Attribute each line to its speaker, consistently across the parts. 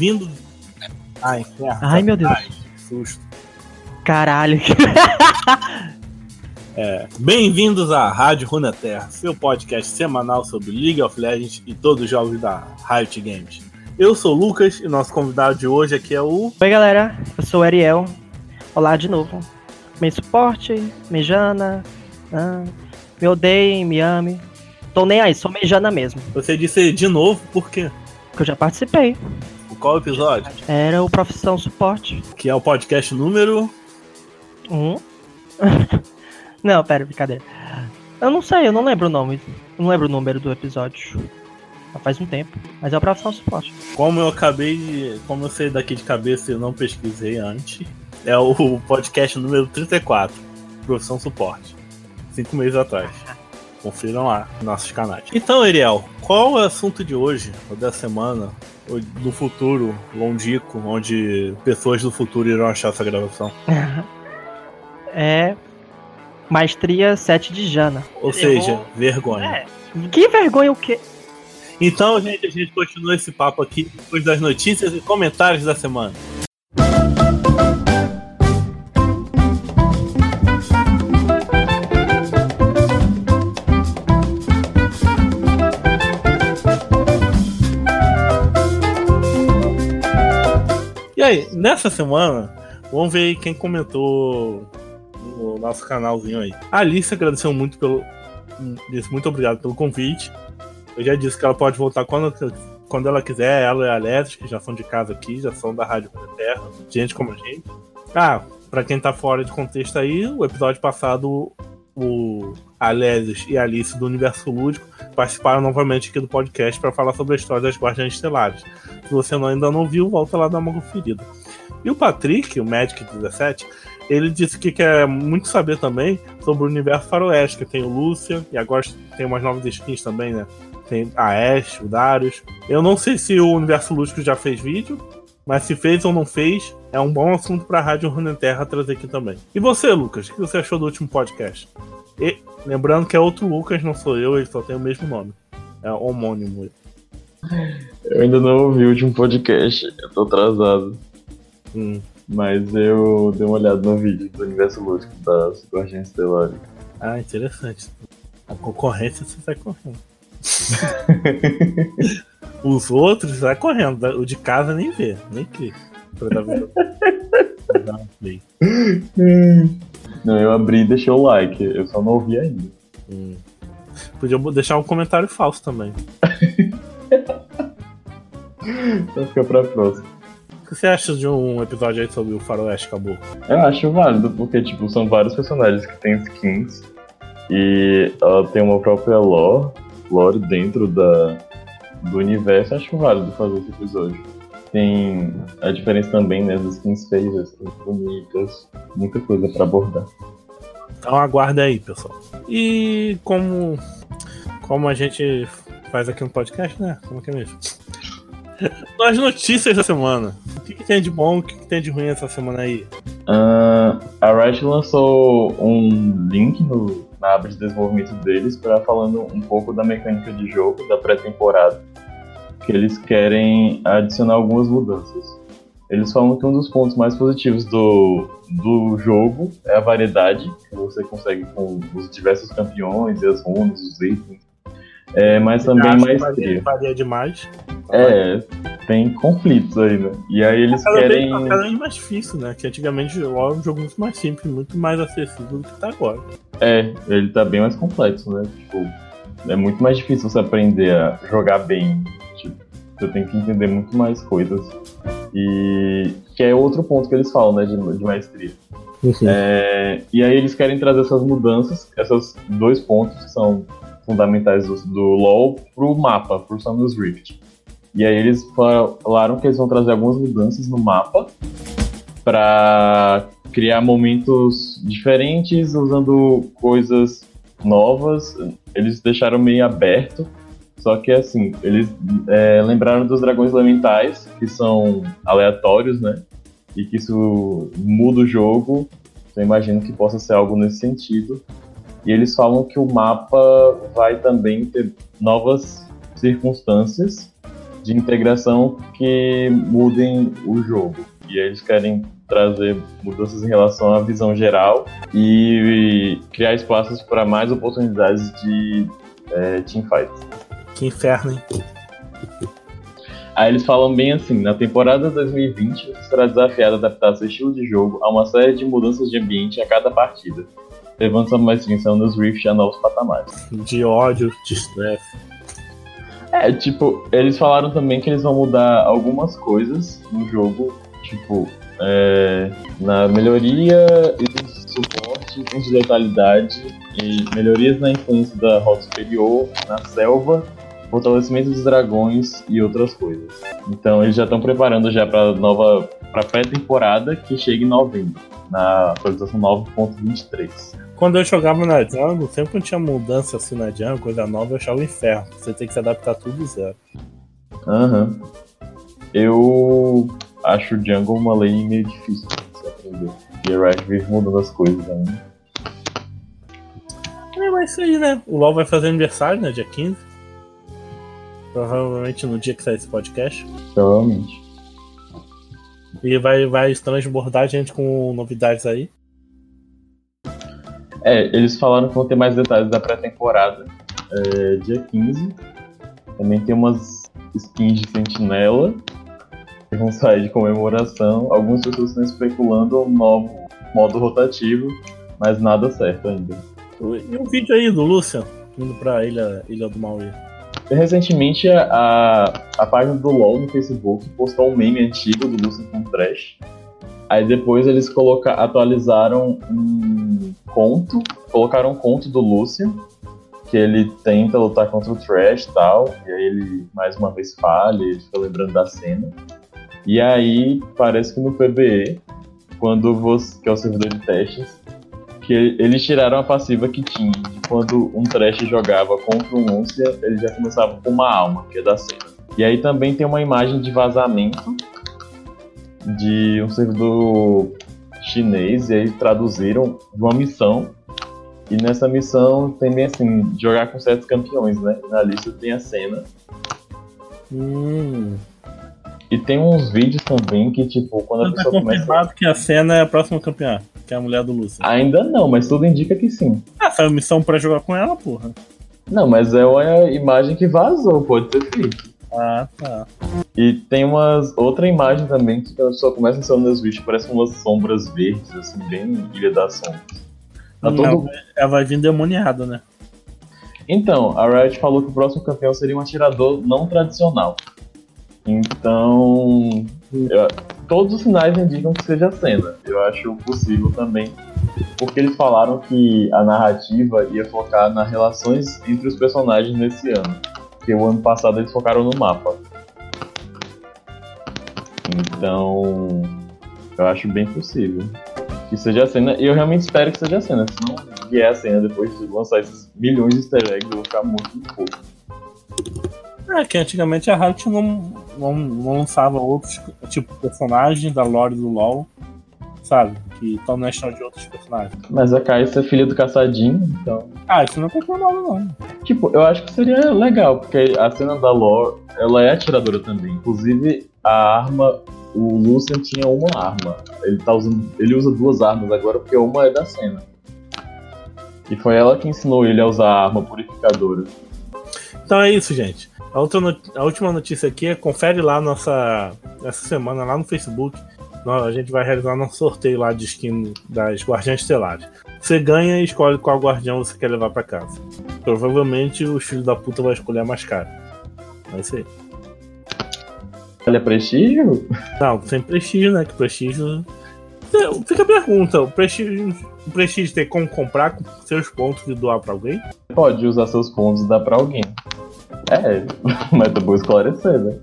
Speaker 1: Bem-vindo. Ai, inferno.
Speaker 2: Ai, meu Deus.
Speaker 1: Ai, que susto.
Speaker 2: Caralho.
Speaker 1: É, Bem-vindos à Rádio Runeterra, seu podcast semanal sobre League of Legends e todos os jogos da Riot Games. Eu sou o Lucas e nosso convidado de hoje aqui é o.
Speaker 2: Oi, galera. Eu sou o Ariel. Olá de novo. Me suporte, me jana. ah, me odeiem, me ame. Tô nem aí, sou mejana mesmo.
Speaker 1: Você disse de novo, por quê?
Speaker 2: Que eu já participei.
Speaker 1: Qual episódio?
Speaker 2: Era o Profissão Suporte.
Speaker 1: Que é o podcast número.
Speaker 2: Um. não, pera, brincadeira. Eu não sei, eu não lembro o nome. Eu não lembro o número do episódio. Já faz um tempo. Mas é o Profissão Suporte.
Speaker 1: Como eu acabei de. Como eu sei daqui de cabeça e eu não pesquisei antes, é o podcast número 34, Profissão Suporte. Cinco meses atrás. Confiram lá nos nossos canais. Então, Ariel, qual é o assunto de hoje, ou da semana, ou do futuro longínquo, onde pessoas do futuro irão achar essa gravação?
Speaker 2: É. Maestria 7 de Jana.
Speaker 1: Ou seja, vergonha.
Speaker 2: É. Que vergonha o quê?
Speaker 1: Então, gente, a gente continua esse papo aqui depois das notícias e comentários da semana. Aí, nessa semana, vamos ver aí quem comentou no nosso canalzinho aí. A Alice agradeceu muito pelo. Disse muito obrigado pelo convite. Eu já disse que ela pode voltar quando, quando ela quiser. Ela e a Alex, que já são de casa aqui, já são da Rádio Terra, gente como a gente. Ah, pra quem tá fora de contexto aí, o episódio passado, o Alesis e a Alice do Universo Lúdico participaram novamente aqui do podcast para falar sobre a história das Guardiãs Estelares. Se você ainda não viu, volta lá dar uma conferida. E o Patrick, o Magic 17, ele disse que quer muito saber também sobre o universo faroeste, que tem o Lúcia, e agora tem umas novas skins também, né? Tem a Ash, o Darius. Eu não sei se o universo lúdico já fez vídeo, mas se fez ou não fez, é um bom assunto para a Rádio Runeterra trazer aqui também. E você, Lucas, o que você achou do último podcast? E lembrando que é outro Lucas, não sou eu, ele só tem o mesmo nome. É homônimo.
Speaker 3: Eu ainda não ouvi o último podcast, eu tô atrasado.
Speaker 1: Hum.
Speaker 3: Mas eu dei uma olhada no vídeo do universo lúdico das Guardiãs Estelares.
Speaker 1: Ah, interessante. A concorrência você sai correndo. Os outros sai correndo. O de casa nem vê, nem clica. Pra dar, pra dar um play.
Speaker 3: Não, eu abri e deixei o like, eu só não ouvi ainda.
Speaker 1: Hum. Podia deixar um comentário falso também.
Speaker 3: Então fica pra próxima.
Speaker 1: O que você acha de um episódio aí sobre o Faroeste Caboclo?
Speaker 3: Eu acho válido, porque tipo, são vários personagens que têm skins. E ela tem uma própria lore, lore dentro da, do universo. Acho válido fazer esse episódio. Tem a diferença também, né, das skins feias, skins bonitas, muita coisa pra abordar.
Speaker 1: Então aguarda aí, pessoal. E como, como a gente faz aqui no podcast, né? Como que é mesmo? As notícias da semana. O que, que tem de bom, o que, que tem de ruim essa semana aí?
Speaker 3: Ah, a Riot lançou um link no, na aba de desenvolvimento deles para falando um pouco da mecânica de jogo da pré-temporada, que eles querem adicionar algumas mudanças. Eles falam que um dos pontos mais positivos do, do jogo é a variedade que você consegue com os diversos campeões e as runas, os itens. É, mas também maestria.
Speaker 1: Varia, varia demais.
Speaker 3: É, tem conflitos aí, né? E aí eles
Speaker 1: Cada vez,
Speaker 3: querem.
Speaker 1: cada vez mais difícil, né? Que antigamente o era um jogo muito mais simples, muito mais acessível do que tá agora.
Speaker 3: É, ele tá bem mais complexo, né? Tipo, é muito mais difícil você aprender a jogar bem. Você tem que entender muito mais coisas. E que é outro ponto que eles falam, né, de, de maestria. É, e aí eles querem trazer essas mudanças, esses dois pontos que são fundamentais do, do LoL pro mapa, pro Summoners Rift. E aí eles falaram que eles vão trazer algumas mudanças no mapa para criar momentos diferentes usando coisas novas. Eles deixaram meio aberto. Só que assim, eles é, lembraram dos dragões elementais, que são aleatórios, né? E que isso muda o jogo. Então imagino que possa ser algo nesse sentido. E eles falam que o mapa vai também ter novas circunstâncias de integração que mudem o jogo. E eles querem trazer mudanças em relação à visão geral e criar espaços para mais oportunidades de é, teamfight.
Speaker 1: Que inferno, hein?
Speaker 3: Aí eles falam bem assim: na temporada 2020 você será desafiado a adaptar seu estilo de jogo a uma série de mudanças de ambiente a cada partida, levando sua maestria nos Rift a novos patamares.
Speaker 1: De ódio, de estresse.
Speaker 3: É, tipo, eles falaram também que eles vão mudar algumas coisas no jogo, tipo, é, na melhoria e suporte, de letalidade e melhorias na influência da rota superior, na selva, fortalecimento dos dragões e outras coisas. Então eles já estão preparando já para nova para pré-temporada que chega em novembro, na atualização 9.23.
Speaker 1: Quando eu jogava na Jungle, sempre que tinha mudança assim na Jungle, coisa nova, eu achava o inferno. Você tem que se adaptar tudo zero.
Speaker 3: Aham. Uhum. Eu acho o Jungle uma lei meio difícil de você aprender. E a Riot vive mudando as coisas ainda.
Speaker 1: É, mas isso aí, né? O LoL vai fazer aniversário, né? Dia 15. Provavelmente no dia que sair esse podcast.
Speaker 3: Provavelmente.
Speaker 1: E vai, vai transbordar a gente com novidades aí.
Speaker 3: É, eles falaram que vão ter mais detalhes da pré-temporada. É, dia 15. Também tem umas skins de sentinela que vão sair de comemoração. Algumas pessoas estão especulando um novo modo rotativo, mas nada certo ainda.
Speaker 1: E um vídeo aí do Lucian indo pra Ilha, Ilha do Maui.
Speaker 3: Recentemente, a, a página do LoL no Facebook postou um meme antigo do Lucian com Trash. Aí depois eles coloca, atualizaram um conto, colocaram um conto do Lucian, que ele tenta lutar contra o Trash e tal, e aí ele mais uma vez falha, ele fica lembrando da cena. E aí parece que no PBE, quando você, que é o servidor de testes, que eles tiraram a passiva que tinha, de quando um Trash jogava contra um Lúcia, ele já começava com uma alma, que é da cena. E aí também tem uma imagem de vazamento de um servidor chinês, e aí traduziram de uma missão. E nessa missão tem bem assim, jogar com certos campeões, né? Na lista tem a cena.
Speaker 1: Hum.
Speaker 3: E tem uns vídeos também que, tipo, quando a
Speaker 1: Tá
Speaker 3: pessoa começa.
Speaker 1: confirmado que a cena é a próxima campeã, que é a mulher do Lucian.
Speaker 3: Ainda não, mas tudo indica que sim.
Speaker 1: Ah, saiu missão pra jogar com ela, porra.
Speaker 3: Não, mas é uma imagem que vazou, pode ter feito.
Speaker 1: Ah, tá.
Speaker 3: E tem umas outra imagem também que a pessoa começa a ser nos vídeos, parece umas sombras verdes, assim, bem Ilha das Sombras. Tá todo...
Speaker 1: Não, ela vai vir demoniada, né?
Speaker 3: Então, a Riot falou que o próximo campeão seria um atirador não tradicional. Então, eu- todos os sinais indicam que seja a cena. Eu acho possível também, porque eles falaram que a narrativa ia focar nas relações entre os personagens nesse ano. Porque o ano passado eles focaram no mapa. Então, eu acho bem possível que seja a cena. E eu realmente espero que seja a cena. Se não vier a cena depois de lançar esses milhões de easter eggs, eu vou ficar muito pouco.
Speaker 1: É que antigamente a Riot não, não, lançava outros, tipo, personagens da lore do LoL, sabe? Que estão na história de outros personagens.
Speaker 3: Mas a Caixa é filha do caçadinho, então.
Speaker 1: Ah, isso não é confirmado, não.
Speaker 3: Tipo, eu acho que seria legal, porque a cena da lore, ela é atiradora também. Inclusive, a arma, o Lucian tinha uma arma. Ele tá usando. Ele usa duas armas agora porque uma é da cena. E foi ela que ensinou ele a usar a arma purificadora.
Speaker 1: Então é isso, gente. A, outra a última notícia aqui é confere lá nossa essa semana lá no Facebook. Nós- A gente vai realizar nosso sorteio lá de skin das Guardiãs Estelares. Você ganha e escolhe qual guardião você quer levar pra casa. Provavelmente os filhos da puta vai escolher a mais cara. É isso aí.
Speaker 3: Ele é prestígio?
Speaker 1: Não, sem prestígio, né? Que prestígio. É, Fica a pergunta: o prestígio, o prestígio tem como comprar com seus pontos e doar pra alguém?
Speaker 3: Pode usar seus pontos e dar pra alguém. É, mas depois esclarecer, né?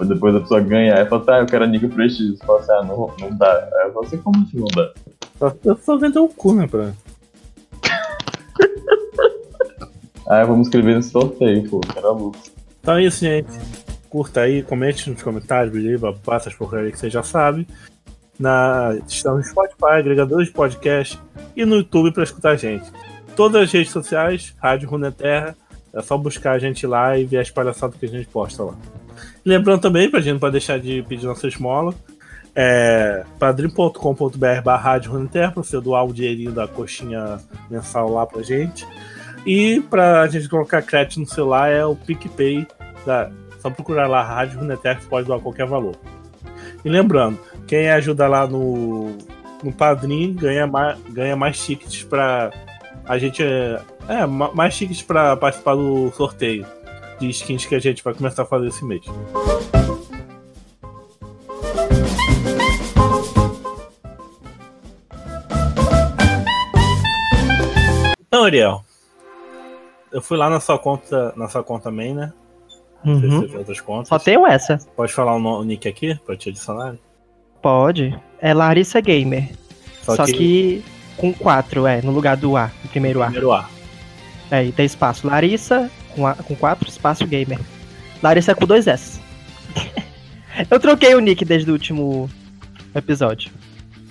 Speaker 3: Depois- a pessoa ganhar e fala assim, ah, eu quero a prestígio. Você fala assim, ah, não, não dá. Aí eu falo assim, como que não dá?
Speaker 1: Eu só vender o cu, né? Pra...
Speaker 3: Ah, vamos escrever nesse sorteio, pô.
Speaker 1: Então é isso, gente. Curta aí, comente nos comentários, beleza? Passa as porcarias que você já sabe. Na... Estamos no Spotify, agregadores de podcast e no YouTube para escutar a gente. Todas as redes sociais, Rádio Runeterra. É só buscar a gente lá e ver as palhaçadas que a gente posta lá. Lembrando também, pra gente não deixar de pedir nossa esmola, é padrim.com.br barra Runeterra, pra você doar o dinheirinho da coxinha mensal lá pra gente. E pra gente colocar crédito no celular é o PicPay, da, só procurar lá Rádio Runeterra que pode doar qualquer valor. E lembrando, quem ajuda lá no, no Padrim ganha mais, ganha mais tickets pra a gente. É, é mais tickets pra participar do sorteio de skins que a gente vai começar a fazer esse mês. Então, Ariel, eu fui lá na sua conta, na sua conta main, né? Não sei se
Speaker 2: Uhum.
Speaker 1: outras contas.
Speaker 2: Só tenho essa.
Speaker 1: Pode falar o, nick aqui pra te adicionar?
Speaker 2: Pode. É Larissa Gamer.
Speaker 1: Só,
Speaker 2: Só, que... com 4, é, no lugar do A, no primeiro A.
Speaker 1: primeiro A.
Speaker 2: É, e tem espaço. Larissa com, a, com 4, espaço Gamer. Larissa com dois S. Eu troquei o nick desde o último episódio.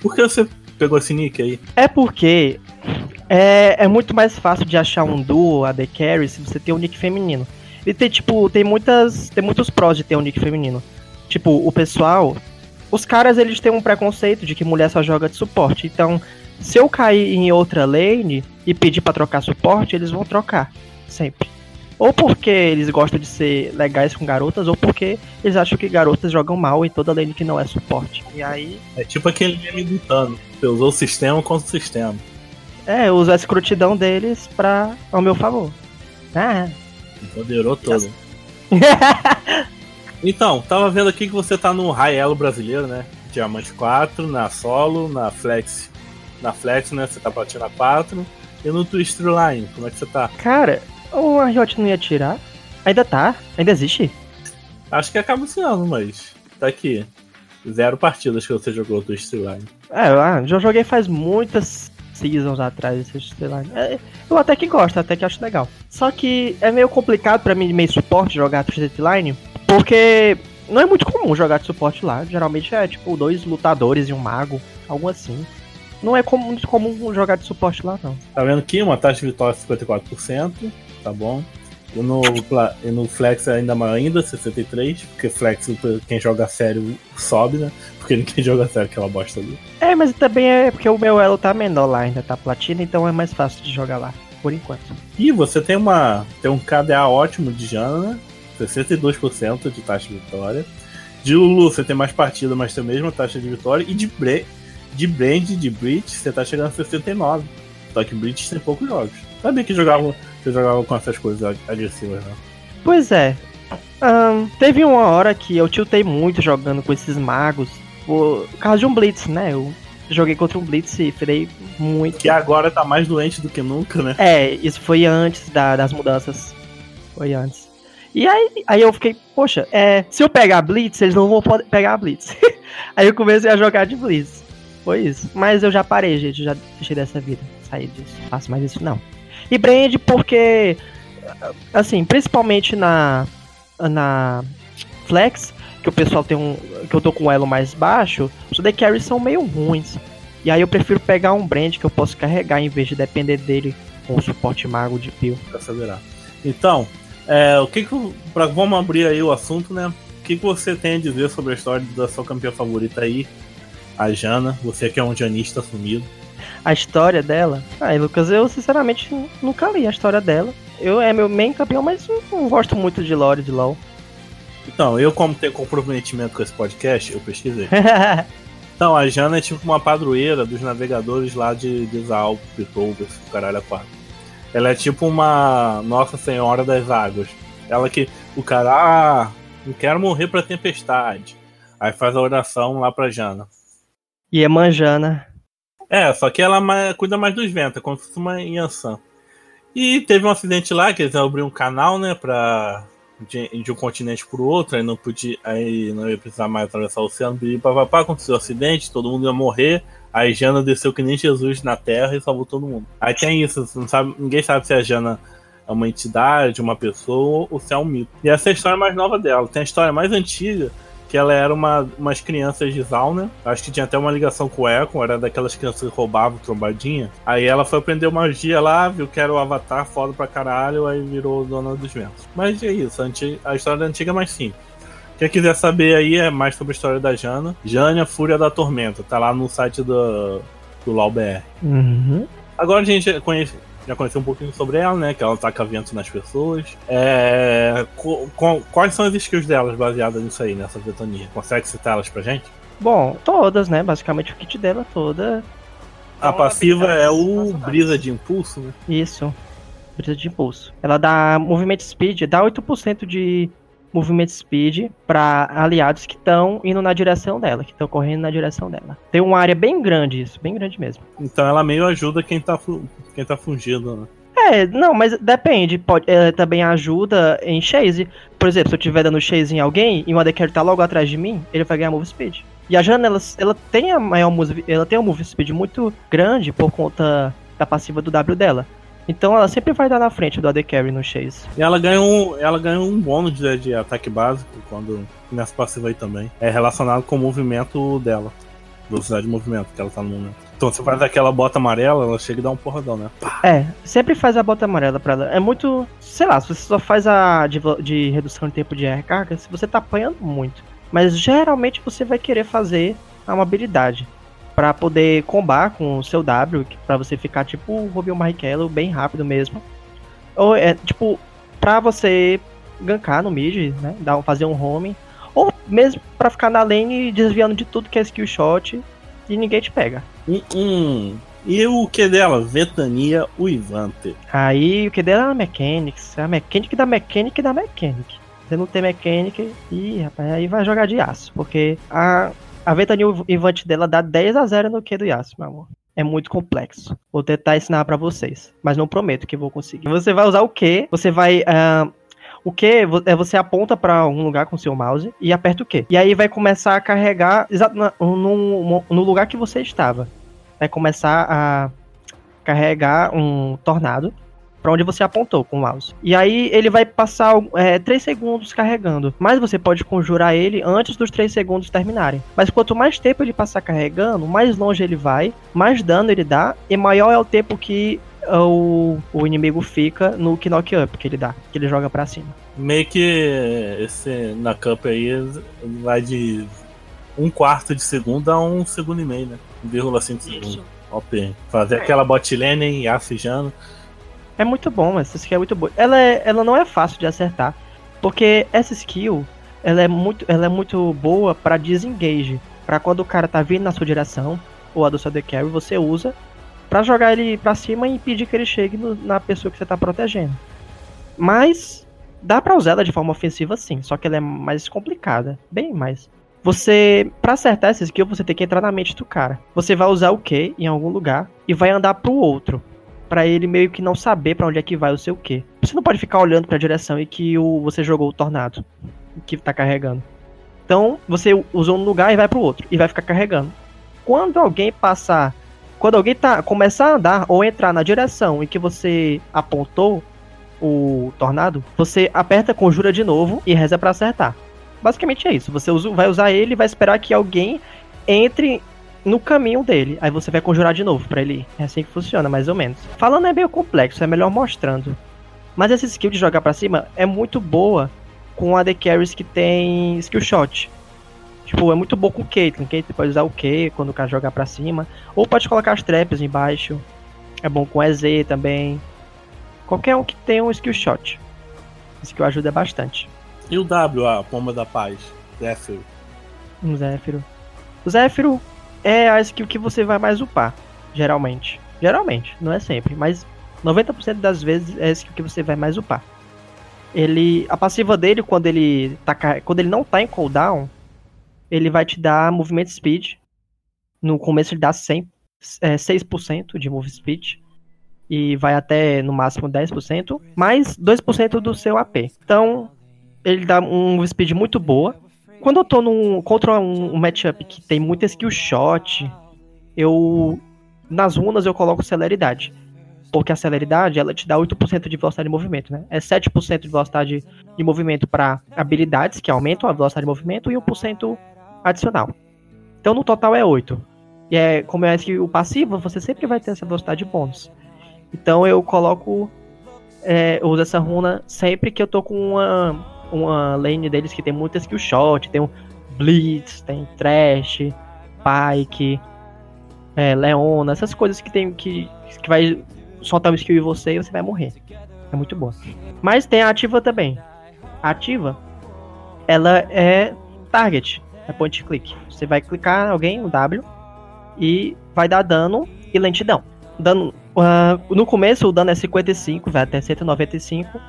Speaker 1: Por que você pegou esse nick aí?
Speaker 2: É porque é, é muito mais fácil de achar um duo AD Carry se você tem um nick feminino. E tem, tipo, tem muitas. Tem muitos prós de ter um nick feminino. Tipo, o pessoal. Os caras eles têm um preconceito de que mulher só joga de suporte. Então, se eu cair em outra lane e pedir pra trocar suporte, eles vão trocar. Sempre. Ou porque eles gostam de ser legais com garotas, ou porque eles acham que garotas jogam mal em toda lane que não é suporte. E aí.
Speaker 1: É tipo aquele meme do Thanos. Você usou o sistema contra o sistema.
Speaker 2: É, eu uso a escrotidão deles pra. ao meu favor. Ah.
Speaker 1: Empoderou todo. Então, tava vendo aqui que você tá no High Elo brasileiro, né? Diamante 4, na solo, na Flex. Na Flex, né? Você tá platina 4. E no Twister Line, como é que você tá?
Speaker 2: Cara, o Riot não ia tirar? Ainda tá? Ainda existe?
Speaker 1: Acho que acaba esse ano, mas. Tá aqui. Zero partidas que você jogou Twister Line.
Speaker 2: É, eu ah, já joguei faz muitas seasons atrás esse Steelline. É, eu até que gosto, até que acho legal. Só que é meio complicado pra mim, meio suporte, jogar Twisted Line, porque não é muito comum jogar de suporte lá. Geralmente é tipo dois lutadores e um mago, algo assim. Não é comum, muito comum jogar de suporte lá, não.
Speaker 1: Tá vendo aqui? Uma taxa de vitória 54%. Tá bom. E no, no Flex é ainda maior ainda, 63%. Porque Flex, quem joga sério, sobe, né? Porque ninguém joga sério aquela bosta ali.
Speaker 2: É, mas também é porque o meu elo tá menor lá, ainda tá platina, então é mais fácil de jogar lá, por enquanto.
Speaker 1: E você tem uma tem um KDA ótimo de Jana, né? 62% de taxa de vitória. De Lulu você tem mais partida, mas tem a mesma taxa de vitória. E de, Bre de Brand, de Breach, você tá chegando a 69. Só que Breach tem poucos jogos. Sabia que jogava, você jogava com essas coisas ag- agressivas, né?
Speaker 2: Pois é. Ahn, teve uma hora que eu tiltei muito jogando com esses magos. Por causa de um Blitz, né? Eu joguei contra um Blitz e ferei muito.
Speaker 1: Que agora tá mais doente do que nunca, né?
Speaker 2: É, isso foi antes da- das mudanças. Foi antes. E aí, aí eu fiquei, poxa, é, se eu pegar Blitz, eles não vão poder pegar Blitz. aí eu comecei a jogar de Blitz. Foi isso. Mas eu já parei, gente. Já deixei dessa vida. Saí disso. Faço mais isso não. E Brand porque. Assim, principalmente na. Na Flex, que o pessoal tem um. Que eu tô com um elo mais baixo, os AD Carries são meio ruins. E aí eu prefiro pegar um Brand que eu posso carregar em vez de depender dele com o suporte mago de pio.
Speaker 1: Acelerar. Então, é, o que que. Pra, vamos abrir aí o assunto, né? O que, que você tem a dizer sobre a história da sua campeã favorita aí, a Jana? Você que é um janista assumido.
Speaker 2: A história dela. Ai, Lucas, eu sinceramente nu- nunca li a história dela. Eu é meu main campeão, mas não, gosto muito de lore de LoL.
Speaker 1: Então, eu, como tenho comprometimento com esse podcast, eu pesquisei. Então, a Jana é tipo uma padroeira dos navegadores lá de Desal, Pitobas, caralho, a quatro. Ela é tipo uma Nossa Senhora das Águas. Ela que o cara, ah, não quero morrer pra tempestade. Aí faz a oração lá pra Jana.
Speaker 2: E é manjana.
Speaker 1: É, só que ela mais- cuida mais dos ventos, é como se fosse uma Yansan. E teve um acidente lá, que eles abriram um canal, né, pra. De, de um continente pro outro, aí não podia. Aí não ia precisar mais atravessar o oceano, e papapá, aconteceu o acidente, todo mundo ia morrer. Aí Jana desceu que nem Jesus na Terra e salvou todo mundo. Aí tem isso, não sabe, ninguém sabe se a Jana é uma entidade, uma pessoa ou se é um mito. E essa é a história mais nova dela. Tem a história mais antiga, que ela era uma, umas crianças de Zauna. Acho que tinha até uma ligação com o Echo, era daquelas crianças que roubavam trombadinha. Aí ela foi aprender magia lá, viu que era o Avatar foda pra caralho, aí virou dona dos ventos. Mas é isso, a, anti- a história da antiga é mais simples. Quem quiser saber aí é mais sobre a história da Jana. Jânia, Fúria da Tormenta. Tá lá no site do, do LAUBR.
Speaker 2: Uhum.
Speaker 1: Agora a gente conhece, já conheceu um pouquinho sobre ela, né? Que ela taca vento nas pessoas. É, co- co- quais são as skills delas baseadas nisso aí, nessa ventania? Consegue citar elas pra gente?
Speaker 2: Bom, todas, né? Basicamente o kit dela toda.
Speaker 1: A passiva é o brisa de impulso, né?
Speaker 2: Isso. Brisa de impulso. Ela dá movimento speed, dá 8% de movimento speed pra aliados que estão indo na direção dela, que estão correndo na direção dela. Tem uma área bem grande isso, bem grande mesmo.
Speaker 1: Então ela meio ajuda quem tá, quem tá fungindo, né?
Speaker 2: É, não, mas depende. Pode, é, também ajuda em chase. Por exemplo, se eu estiver dando chase em alguém e o AD Carry tá logo atrás de mim, ele vai ganhar move speed. E a Jana, ela, ela tem a maior move, ela tem um move speed muito grande por conta da passiva do W dela. Então ela sempre vai dar na frente do AD Carry no chase.
Speaker 1: E ela ganha um, ela ganha um bônus de, de ataque básico quando nessa passiva aí também. É relacionado com o movimento dela. Velocidade de movimento que ela tá no momento. Então você faz aquela bota amarela, ela chega e dá um porradão, né? Pá.
Speaker 2: É, sempre faz a bota amarela pra ela. É muito. Sei lá, se você só faz a de, de redução de tempo de recarga, se você tá apanhando muito. Mas geralmente você vai querer fazer uma habilidade. Pra poder combar com o seu W, pra você ficar tipo o Rubio Markello, bem rápido mesmo. Ou é tipo, pra você gankar no mid, né? Dar, fazer um home. Ou mesmo pra ficar na lane desviando de tudo que é skill shot e ninguém te pega.
Speaker 1: E o que dela? Ventania Uivante.
Speaker 2: Aí o que dela é a Mechanics, é a Mechanic da Mechanic da Mechanic. Você não tem Mechanic, ih, rapaz, aí vai jogar de aço, porque a, a Ventania Ivante dela dá 10 a 0 no Q do Yasuo, meu amor. É muito complexo. Vou tentar ensinar pra vocês, mas não prometo que vou conseguir. Você vai usar o Q, você vai. ah, o Q vo- é você aponta pra algum lugar com seu mouse e aperta o Q. E aí vai começar a carregar exato no, no lugar que você estava. Vai começar a carregar um tornado pra onde você apontou com o mouse. E aí ele vai passar 3 segundos carregando. Mas você pode conjurar ele antes dos 3 segundos terminarem. Mas quanto mais tempo ele passar carregando, mais longe ele vai, mais dano ele dá, e maior é o tempo que o, o inimigo fica no knock up que ele dá, que ele joga pra cima.
Speaker 1: Meio que esse na Cup aí vai de um quarto de segundo a um segundo e meio, né? 1,5 segundo. OP. Fazer aquela bot lane em Yasuo e Jana.
Speaker 2: É muito bom, essa skill é muito boa. Ela, é- ela não é fácil de acertar, porque essa skill ela é muito, ela é muito boa pra disengage, Pra quando o cara tá vindo na sua direção ou a do seu The Carry, você usa pra jogar ele pra cima e impedir que ele chegue no- na pessoa que você tá protegendo. Mas dá pra usar ela de forma ofensiva sim, só que ela é mais complicada, bem mais. Você, pra acertar essa skill, você tem que entrar na mente do cara. Você vai usar o Q em algum lugar e vai andar pro outro Pra ele meio que não saber pra onde é que vai o seu quê. Você não pode ficar olhando pra direção em que o, você jogou o tornado, que tá carregando. Então, você usou um lugar e vai pro outro, e vai ficar carregando. Quando alguém passar, quando alguém tá começar a andar ou entrar na direção em que você apontou o tornado, você aperta conjura de novo e reza pra acertar. Basicamente é isso. Você usa- vai usar ele e vai esperar que alguém entre no caminho dele. Aí você vai conjurar de novo pra ele ir. É assim que funciona, mais ou menos. Falando é meio complexo, é melhor mostrando. Mas essa skill de jogar pra cima é muito boa com AD Carries que tem skill shot. Tipo, é muito boa com o Caitlyn. Caitlyn pode usar o Q quando o cara jogar pra cima. Ou pode colocar as traps embaixo. É bom com EZ também. Qualquer um que tenha um skill shot. Skill ajuda bastante.
Speaker 1: E o W, a pomba da paz. Zephyr.
Speaker 2: Um Zéfiro. O Zéfiro é a skill que você vai mais upar, geralmente. Geralmente, não é sempre, mas 90% das vezes é a skill que você vai mais upar. Ele, a passiva dele quando ele tá quando ele não tá em cooldown, ele vai te dar movimento speed. No começo ele dá 100, é, 6% de move speed e vai até no máximo 10%, mais 2% do seu AP. Então, ele dá um move speed muito boa quando eu tô num, contra um, um matchup que tem muita skill shot, eu. Nas runas eu coloco celeridade. Porque a celeridade, ela te dá 8% de velocidade de movimento, né? É 7% de velocidade de movimento para habilidades, que aumentam a velocidade de movimento, e 1% adicional. Então no total é 8. E é, como é que o passivo, você sempre vai ter essa velocidade de bônus. Então eu coloco. É, eu uso essa runa sempre que eu tô com uma uma lane deles que tem muita skill shot, tem um Blitz, tem Trash, Pike, é, Leona, essas coisas que tem que, que vai soltar um skill em você e você vai morrer. É muito boa. Mas tem a ativa também. A ativa, ela é target, é point click. Você vai clicar em alguém, no W, e vai dar dano e lentidão. Dano, uh, no começo o dano é 55, vai até 195,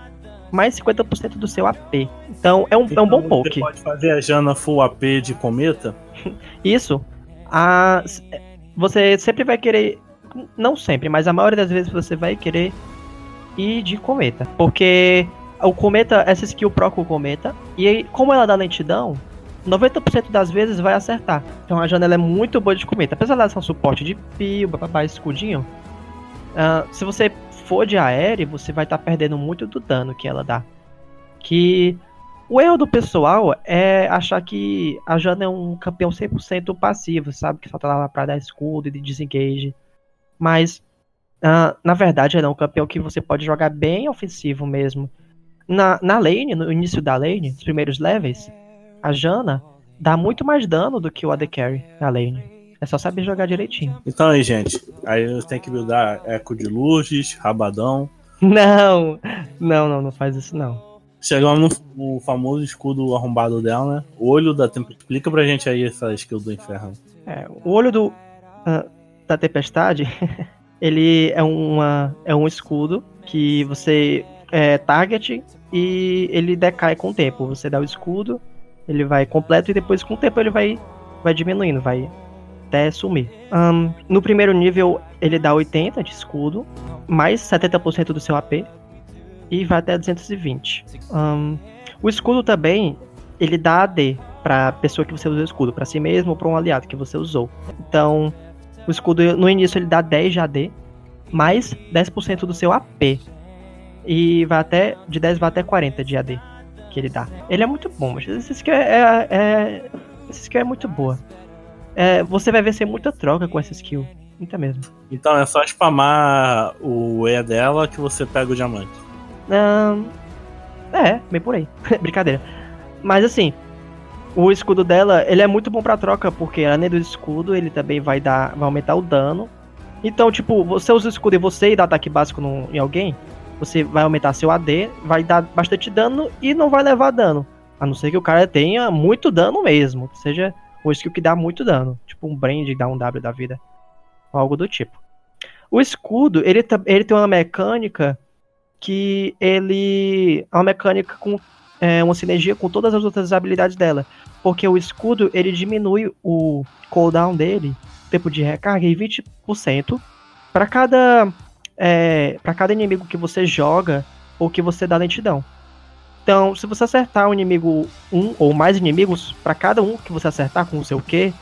Speaker 2: mais 50% do seu AP. Então é um, então, é um bom então, poke.
Speaker 1: Você pode fazer a Jana full AP de cometa?
Speaker 2: Isso. A, você sempre vai querer. Não sempre, mas a maioria das vezes você vai querer ir de cometa. Porque o cometa, essa skill proca o cometa. E aí, como ela dá lentidão, 90% das vezes vai acertar. Então a janela é muito boa de cometa. Apesar dela ser um suporte de pio, babá, escudinho. Uh, se você for de aéreo, você vai estar tá perdendo muito do dano que ela dá. Que o erro do pessoal é achar que a Jana é um campeão 100% passivo, sabe? Que só tá lá pra dar escudo e de desengage. Mas, uh, na verdade, ela é um campeão que você pode jogar bem ofensivo mesmo. Na, na lane, no início da lane, nos primeiros levels, a Jana dá muito mais dano do que o AD Carry na lane. É só saber jogar direitinho.
Speaker 1: Então aí, gente. Aí tem que buildar Eco de Luzes, Rabadão.
Speaker 2: Não, não, não, não faz isso não.
Speaker 1: Chegamos no famoso escudo arrombado dela, né? O olho da tempestade. Explica pra gente aí essa skill do inferno.
Speaker 2: É, o olho do, uh, da tempestade, ele é, uma, é um escudo que você é target e ele decai com o tempo. Você dá o escudo, ele vai completo e depois com o tempo ele vai, vai diminuindo, vai até sumir. Um, no primeiro nível ele dá 80 de escudo, mais 70% do seu AP e vai até 220. Um, o escudo também, ele dá AD pra pessoa que você usou o escudo, para si mesmo ou pra um aliado que você usou. Então, o escudo no início ele dá 10 de AD, mais 10% do seu AP. E vai até. De 10 vai até 40 de AD que ele dá. Ele é muito bom, mas esse skill é. é, é esse skill é muito boa. É, você vai ver ser muita troca com essa skill. Muita mesmo.
Speaker 1: Então é só spamar o E dela que você pega o diamante.
Speaker 2: Um, é, bem por aí. Brincadeira. Mas assim, o escudo dela, ele é muito bom pra troca, porque além do escudo, ele também vai dar. vai aumentar o dano. Então, tipo, você usa o escudo e você dá ataque básico no, em alguém, você vai aumentar seu AD, vai dar bastante dano e não vai levar dano. A não ser que o cara tenha muito dano mesmo. Seja o skill que dá muito dano. Tipo um Brand dá um W da vida. Ou algo do tipo. O escudo, ele, ele tem uma mecânica que ele é uma mecânica com é, uma sinergia com todas as outras habilidades dela. Porque o escudo ele diminui o cooldown dele, tempo de recarga, em 20% para cada é, para cada inimigo que você joga ou que você dá lentidão. Então, se você acertar um inimigo um ou mais inimigos, para cada um que você acertar com o seu Q,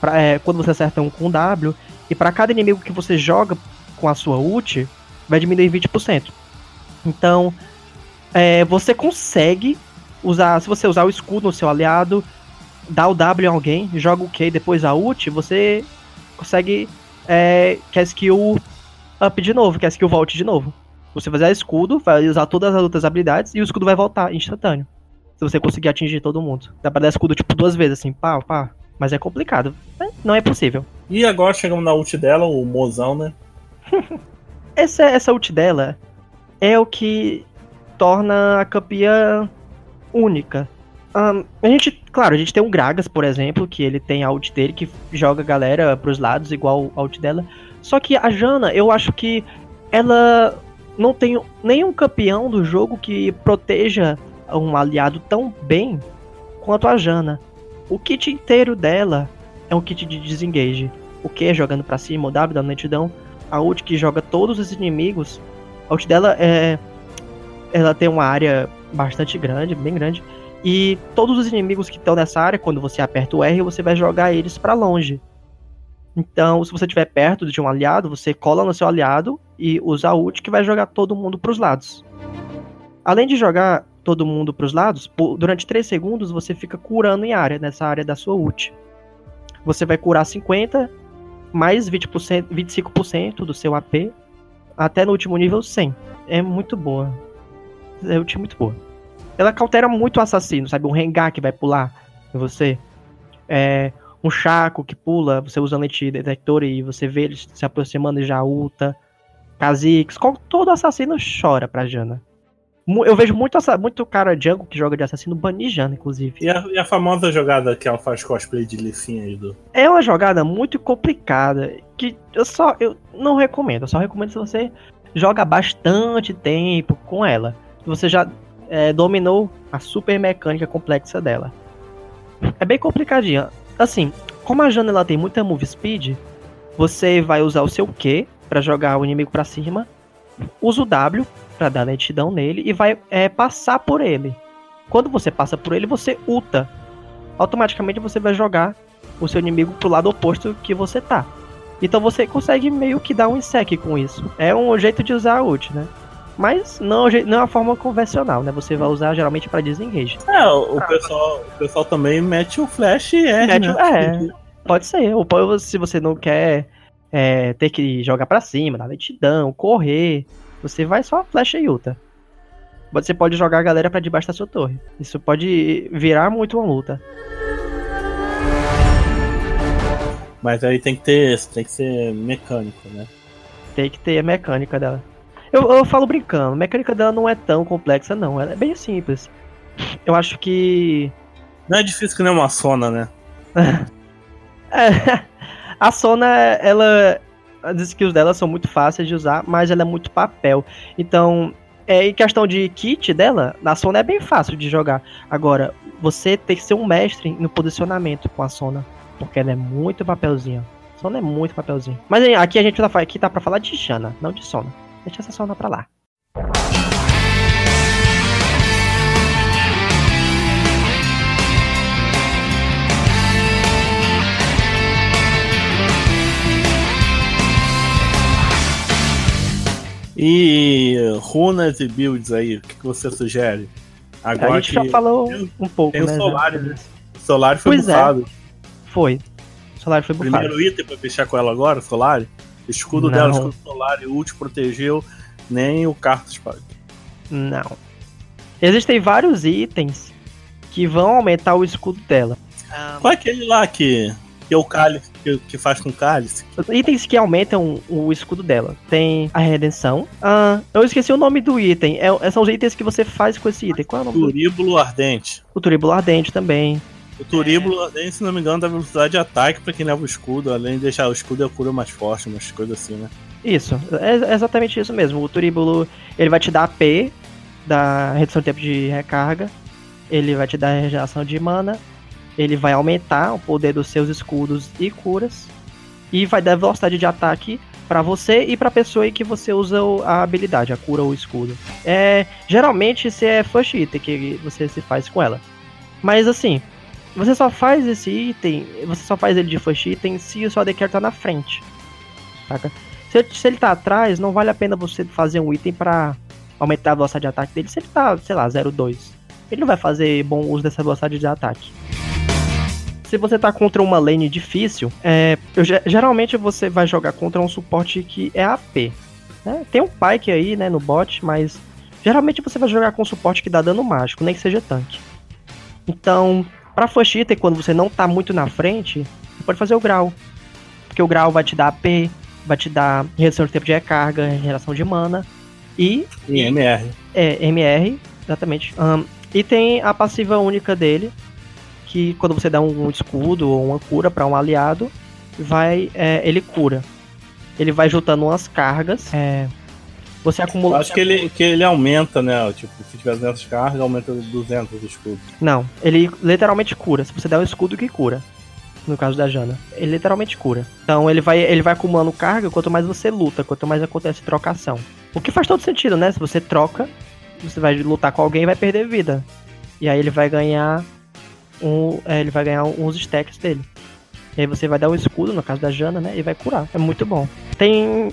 Speaker 2: pra, é, quando você acerta um com W, e para cada inimigo que você joga com a sua ult, vai diminuir 20%. Então, é, você consegue usar, se você usar o escudo no seu aliado, dar o W em alguém, joga o Q e depois a ult, você consegue é, que a skill up de novo, que a skill volte de novo. Você vai usar escudo, vai usar todas as outras habilidades e o escudo vai voltar instantâneo. Se você conseguir atingir todo mundo. Dá pra dar escudo tipo duas vezes, assim, pá, pá. Mas é complicado. Não é possível.
Speaker 1: E agora chegamos na ult dela, o mozão, né?
Speaker 2: essa, essa ult dela é o que torna a campeã única. Um, a gente, claro, a gente tem um Gragas, por exemplo, que ele tem a ult dele que joga a galera pros lados, igual a ult dela. Só que a Jana, eu acho que ela não tem nenhum campeão do jogo que proteja um aliado tão bem quanto a Jana. O kit inteiro dela é um kit de desengage. O Q jogando para cima, o W dando lentidão, a ult que joga todos os inimigos a ult dela é. Ela tem uma área bastante grande, bem grande. E todos os inimigos que estão nessa área, quando você aperta o R, você vai jogar eles para longe. Então, se você estiver perto de um aliado, você cola no seu aliado e usa a ult que vai jogar todo mundo para os lados. Além de jogar todo mundo para os lados, durante 3 segundos você fica curando em área, nessa área da sua ult. Você vai curar 50 mais 20%, 25% do seu AP até no último nível 100. É muito boa. É ult muito boa. ela cautera muito o assassino, sabe? Um Rengar que vai pular em você. É, um Chaco que pula, você usa lente detector e você vê ele se aproximando e já ulta. Kha'Zix, todo assassino chora pra Jana. Eu vejo muito, muito cara Django que joga de assassino banijando, inclusive.
Speaker 1: E a, e a, famosa jogada que ela faz cosplay de Licinha aí do.
Speaker 2: É uma jogada muito complicada. Que eu só. Eu não recomendo. Eu só recomendo se você joga bastante tempo com ela. Você já é, dominou a super mecânica complexa dela. É bem complicadinha. Assim, como a Jana ela tem muita move speed, você vai usar o seu Q para jogar o inimigo para cima, usa o W para dar lentidão nele e vai é, passar por ele. Quando você passa por ele, você ulta. Automaticamente você vai jogar o seu inimigo pro lado oposto que você tá. Então você consegue meio que dar um sec com isso. É um jeito de usar a ult, né? Mas não, não é uma forma convencional, né? Você vai usar geralmente para desengage.
Speaker 1: É, o, pessoal, o pessoal também mete o flash e
Speaker 2: é,
Speaker 1: mete,
Speaker 2: né? É, pode ser. Ou se você não quer é, ter que jogar para cima, dar lentidão, correr, você vai só flecha e ulta. Você pode jogar a galera para debaixo da sua torre. Isso pode virar muito uma luta.
Speaker 1: Mas aí tem que ter, tem que ser mecânico, né?
Speaker 2: Tem que ter a mecânica dela. Eu, eu falo brincando, a mecânica dela não é tão complexa, não. Ela é bem simples. Eu acho que.
Speaker 1: Não é difícil que nem uma Sona, né?
Speaker 2: é, a Sona, ela as skills dela são muito fáceis de usar, mas ela é muito papel. Então, é, em questão de kit dela, na Sona é bem fácil de jogar. Agora, você tem que ser um mestre no posicionamento com a Sona, porque ela é muito papelzinha. Sona é muito papelzinho. Mas aqui a gente tá, aqui tá pra falar de Shana, não de Sona. Deixa essa Sona pra lá.
Speaker 1: E runas e builds aí, o que, que você sugere?
Speaker 2: Agora a gente já falou um pouco,
Speaker 1: tem
Speaker 2: né?
Speaker 1: o Solar, né? Solar foi pois é. bufado.
Speaker 2: É. Foi. Solar foi bufado.
Speaker 1: Primeiro item pra fechar com ela agora, Solar. Escudo Não. dela, escudo Solar e ult protegeu, nem o Cartus
Speaker 2: Não. Existem vários itens que vão aumentar o escudo dela.
Speaker 1: Qual é aquele lá que que é o cálice, que, que faz com cálice.
Speaker 2: Itens que aumentam o escudo dela. Tem a redenção. Ah, eu esqueci o nome do item. É, são os itens que você faz com esse item. Qual é o nome?
Speaker 1: Turíbulo Ardente.
Speaker 2: O Turíbulo Ardente também.
Speaker 1: O Turíbulo Ardente, se não me engano, dá velocidade de ataque pra quem leva o escudo, além de deixar o escudo e a cura mais forte, umas coisas assim, né?
Speaker 2: Isso, é exatamente isso mesmo. O Turíbulo, ele vai te dar AP, da redução de tempo de recarga, ele vai te dar regeneração de mana, ele vai aumentar o poder dos seus escudos e curas e vai dar velocidade de ataque para você e para pessoa em que você usa a habilidade, a cura ou o escudo. É, geralmente esse é first item que você se faz com ela. Mas assim, você só faz esse item, você só faz ele de first item se o seu AD tá na frente. Saca? Se, se, ele tá atrás, não vale a pena você fazer um item para aumentar a velocidade de ataque dele. Se ele tá, sei lá, 0,2. Ele não vai fazer bom uso dessa velocidade de ataque se você tá contra uma lane difícil, é, eu, geralmente você vai jogar contra um suporte que é AP. Né? Tem um Pyke aí, né, no bot, mas geralmente você vai jogar com um suporte que dá dano mágico, nem que seja tanque. Então, pra First Item, quando você não tá muito na frente, você pode fazer o Grau. Porque o Grau vai te dar AP, vai te dar redução de tempo de recarga, regeneração de mana e...
Speaker 1: E MR.
Speaker 2: É, MR, exatamente. Um, e tem a passiva única dele, que quando você dá um escudo ou uma cura para um aliado, vai é, ele cura. Ele vai juntando umas cargas. É, você acumula.
Speaker 1: Acho que ele, que ele aumenta, né? Tipo, se tiver 200 cargas, aumenta 200 escudos.
Speaker 2: Não, ele literalmente cura. Se você der um escudo que cura. No caso da Jana. Ele literalmente cura. Então ele vai, ele vai acumulando carga quanto mais você luta, quanto mais acontece trocação. O que faz todo sentido, né? Se você troca, você vai lutar com alguém e vai perder vida. E aí ele vai ganhar um, é, ele vai ganhar uns stacks dele. E aí você vai dar o escudo, no caso da Jana, né? E vai curar. É muito bom. Tem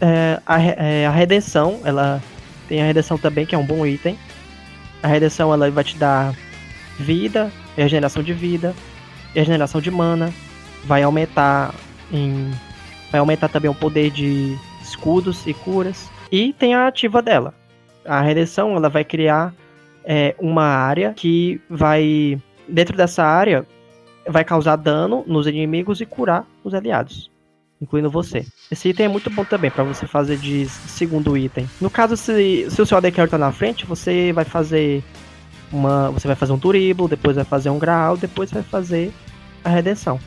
Speaker 2: é, a, é, a redenção, ela tem a redenção também, que é um bom item. A redenção ela vai te dar vida, regeneração de vida, regeneração de mana, vai aumentar em vai aumentar também o poder de escudos e curas e tem a ativa dela. A redenção ela vai criar é, uma área que vai. Dentro dessa área, vai causar dano nos inimigos e curar os aliados. Incluindo você. Esse item é muito bom também para você fazer de segundo item. No caso, se, se o seu AD Carry tá na frente, você vai fazer uma. Você vai fazer um Turiblo, depois vai fazer um Graal, depois vai fazer a redenção.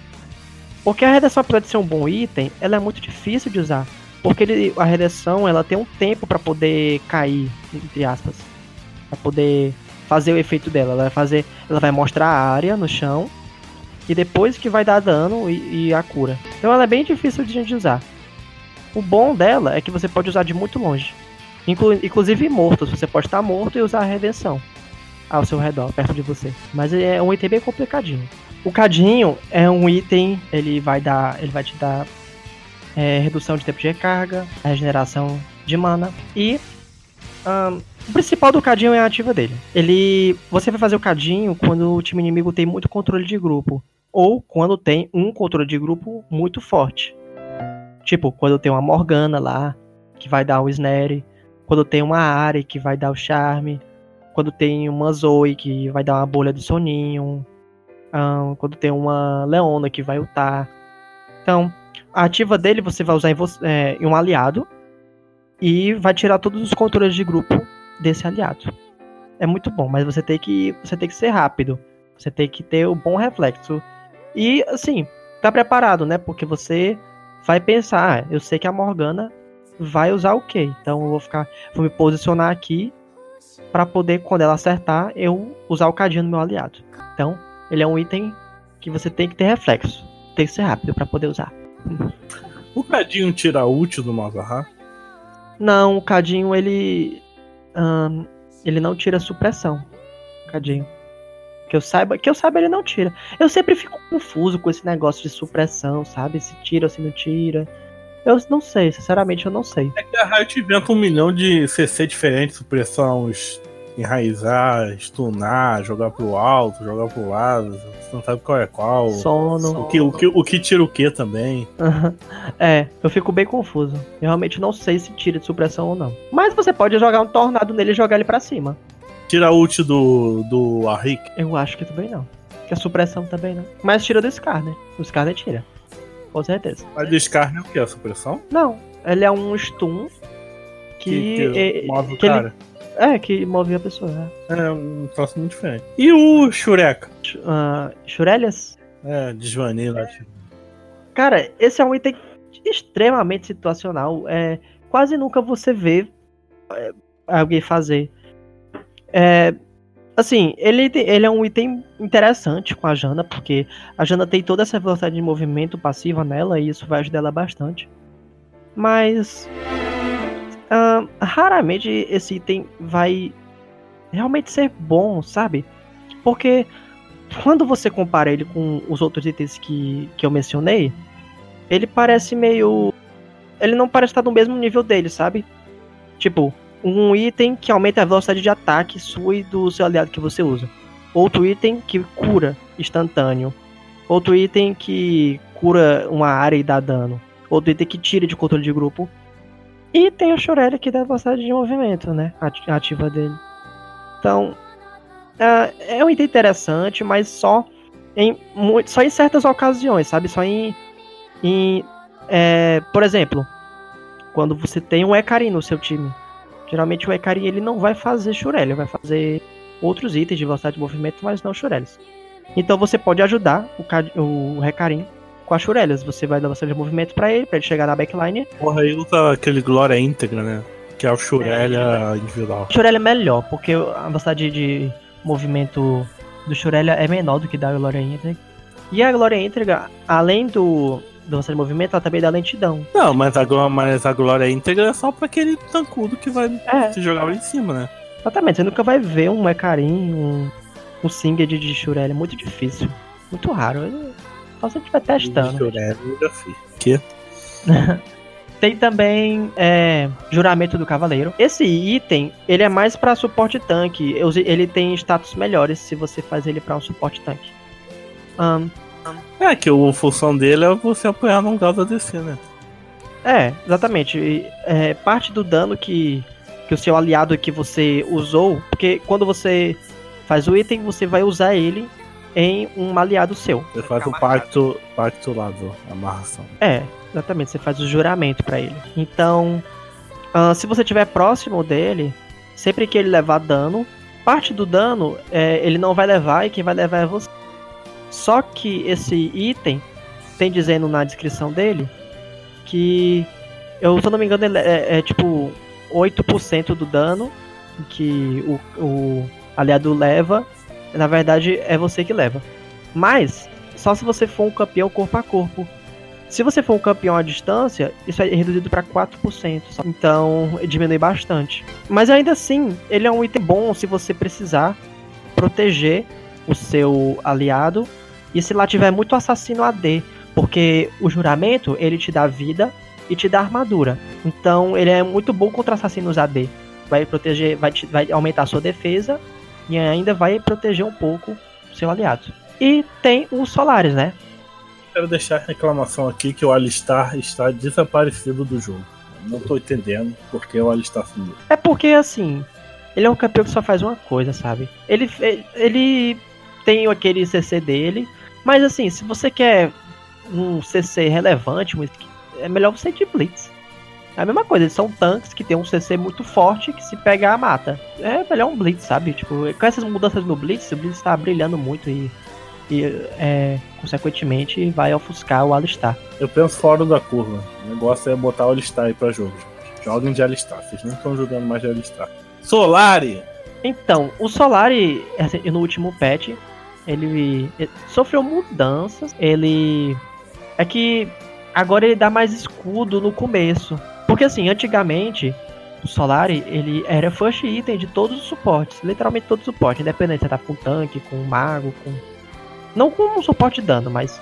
Speaker 2: Porque a redenção, apesar de ser um bom item, ela é muito difícil de usar. Porque ele, a redenção ela tem um tempo para poder cair, entre aspas. Pra poder fazer o efeito dela. Ela vai fazer. Ela vai mostrar a área no chão. E depois que vai dar dano e, e a cura. Então ela é bem difícil de usar. O bom dela é que você pode usar de muito longe. Inclu inclusive mortos. Você pode estar morto e usar a redenção ao seu redor, perto de você. Mas é um item bem complicadinho. O cadinho é um item, ele vai dar, ele vai te dar é, redução de tempo de recarga, regeneração de mana e um, o principal do cadinho é a ativa dele. Ele, você vai fazer o cadinho quando o time inimigo tem muito controle de grupo ou quando tem um controle de grupo muito forte. Tipo, quando tem uma Morgana lá que vai dar o snare, quando tem uma Ari que vai dar o charme, quando tem uma Zoe que vai dar uma bolha de soninho, um, quando tem uma Leona que vai ultar. Então, a ativa dele você vai usar em, você, é, em um aliado e vai tirar todos os controles de grupo desse aliado. É muito bom, mas você tem que você tem que ser rápido. Você tem que ter o um bom reflexo. E assim, tá preparado, né? Porque você vai pensar, ah, eu sei que a Morgana vai usar o quê? Então eu vou ficar, vou me posicionar aqui para poder, quando ela acertar, eu usar o cadinho no meu aliado. Então, ele é um item que você tem que ter reflexo. Tem que ser rápido para poder usar.
Speaker 1: O cadinho tira útil do Mazahar?
Speaker 2: Não, o cadinho ele. Ele não tira supressão. Cadinho. Que eu saiba, que eu saiba, ele não tira. Eu sempre fico confuso com esse negócio de supressão, sabe? Se tira ou se não tira. Eu não sei, sinceramente eu não sei.
Speaker 1: É que a Riot inventa um milhão de CC diferentes, supressão, enraizar, stunar, jogar pro alto, jogar pro lado, você não sabe qual é qual.
Speaker 2: Sono.
Speaker 1: O que, o que, o que tira o que também.
Speaker 2: é, eu fico bem confuso. Eu realmente não sei se tira de supressão ou não. Mas você pode jogar um tornado nele e jogar ele para cima.
Speaker 1: Tira a ult do, do Arrik?
Speaker 2: Eu acho que também não. Que a supressão também não. Mas tira do Scar, né? O Scar né, tira. Com certeza.
Speaker 1: Mas do Scar é o que? A supressão?
Speaker 2: Não. Ele é um stun que, que,
Speaker 1: que move o cara.
Speaker 2: Ele, é, que move a pessoa. Né?
Speaker 1: É, um troço muito diferente. E o Shureka?
Speaker 2: Uh, Shurelias?
Speaker 1: É, desvanei lá.
Speaker 2: Cara, esse é um item extremamente situacional. É, quase nunca você vê é, alguém fazer. É, Assim, ele, ele é um item interessante com a Jana, porque a Jana tem toda essa velocidade de movimento passiva nela e isso vai ajudar ela bastante. Mas. Raramente esse item vai realmente ser bom, sabe? Porque quando você compara ele com os outros itens que, que eu mencionei, ele parece meio. Ele não parece estar no mesmo nível dele, sabe? Tipo, um item que aumenta a velocidade de ataque sua e do seu aliado que você usa. Outro item que cura instantâneo. Outro item que cura uma área e dá dano. Outro item que tira de controle de grupo. E tem o Shurelli que dá velocidade de movimento, né? A ativa dele. Então, é, é um item interessante, mas só em, só em certas ocasiões, sabe? Só em. em é, por exemplo, quando você tem um Ekarin no seu time Geralmente o Ekari ele não vai fazer Shurelli, vai fazer outros itens de velocidade de movimento, mas não Shurellis. Então você pode ajudar o, o Recarim com a Shurellias. Você vai dar de movimento para ele, para ele chegar na backline.
Speaker 1: Porra, aí usa aquele Glória íntegra, né? Que é o Shurelli é. individual.
Speaker 2: Shurelli é melhor, porque a velocidade de movimento do Shurelli é menor do que da Glória íntegra. E a Glória íntegra, além do velocidade de movimento, ela também dá lentidão.
Speaker 1: Não, mas a, mas a glória íntegra é só pra aquele tancudo que vai é. se jogar lá em cima, né?
Speaker 2: Exatamente, você nunca vai ver um Ecarim, um, um Singed de Shurelli, é muito difícil. Muito raro. Só se você estiver testando.
Speaker 1: Que?
Speaker 2: Tem também é, Juramento do Cavaleiro. Esse item, ele é mais para suporte tanque. Ele tem status melhores se você faz ele para um suporte tanque. Um,
Speaker 1: é, que a função dele é você apoiar num gás ADC, né?
Speaker 2: É, exatamente. É, parte do dano que que o seu aliado que você usou, porque quando você faz o item, você vai usar ele em um aliado seu.
Speaker 1: Você faz o pacto, pacto lá do amarração.
Speaker 2: É, exatamente, você faz o juramento pra ele. Então, ah, se você estiver próximo dele, sempre que ele levar dano, parte do dano é, ele não vai levar e quem vai levar é você. Só que esse item tem dizendo na descrição dele que eu, se eu não me engano, ele é, é tipo 8% do dano que o, o aliado leva, na verdade é você que leva. Mas só se você for um campeão corpo a corpo. Se você for um campeão à distância, isso é reduzido para 4%. Só. Então diminui bastante. Mas ainda assim, ele é um item bom se você precisar proteger o seu aliado. E se lá tiver muito assassino AD, porque o juramento ele te dá vida e te dá armadura. Então ele é muito bom contra assassinos AD. Vai proteger, vai, te, vai aumentar a sua defesa e ainda vai proteger um pouco o seu aliado. E tem os Solares, né?
Speaker 1: Quero deixar a reclamação aqui que o Alistar está desaparecido do jogo. Não tô entendendo porque o Alistar sumiu.
Speaker 2: É porque assim, ele é um campeão que só faz uma coisa, sabe? Ele, ele tem aquele CC dele, mas assim, se você quer um CC relevante, é melhor você ir de Blitz. É a mesma coisa, eles são tanques que tem um CC muito forte que se pegar mata. É melhor um Blitz, sabe? Tipo, com essas mudanças no Blitz, o Blitz tá brilhando muito e, e é, consequentemente vai ofuscar o Alistar.
Speaker 1: Eu penso fora da curva. O negócio é botar o Alistar aí pra jogo. Joguem de Alistar, vocês não estão jogando mais de Alistar. Solari!
Speaker 2: Então, o Solari, assim, no último patch, ele, ele sofreu mudanças. Ele. É que agora ele dá mais escudo no começo. Porque assim, antigamente, o Solari, ele era first item de todos os suportes. Literalmente todos os suportes. Independente se tá com tanque, com mago, com. Não com um suporte de dano, mas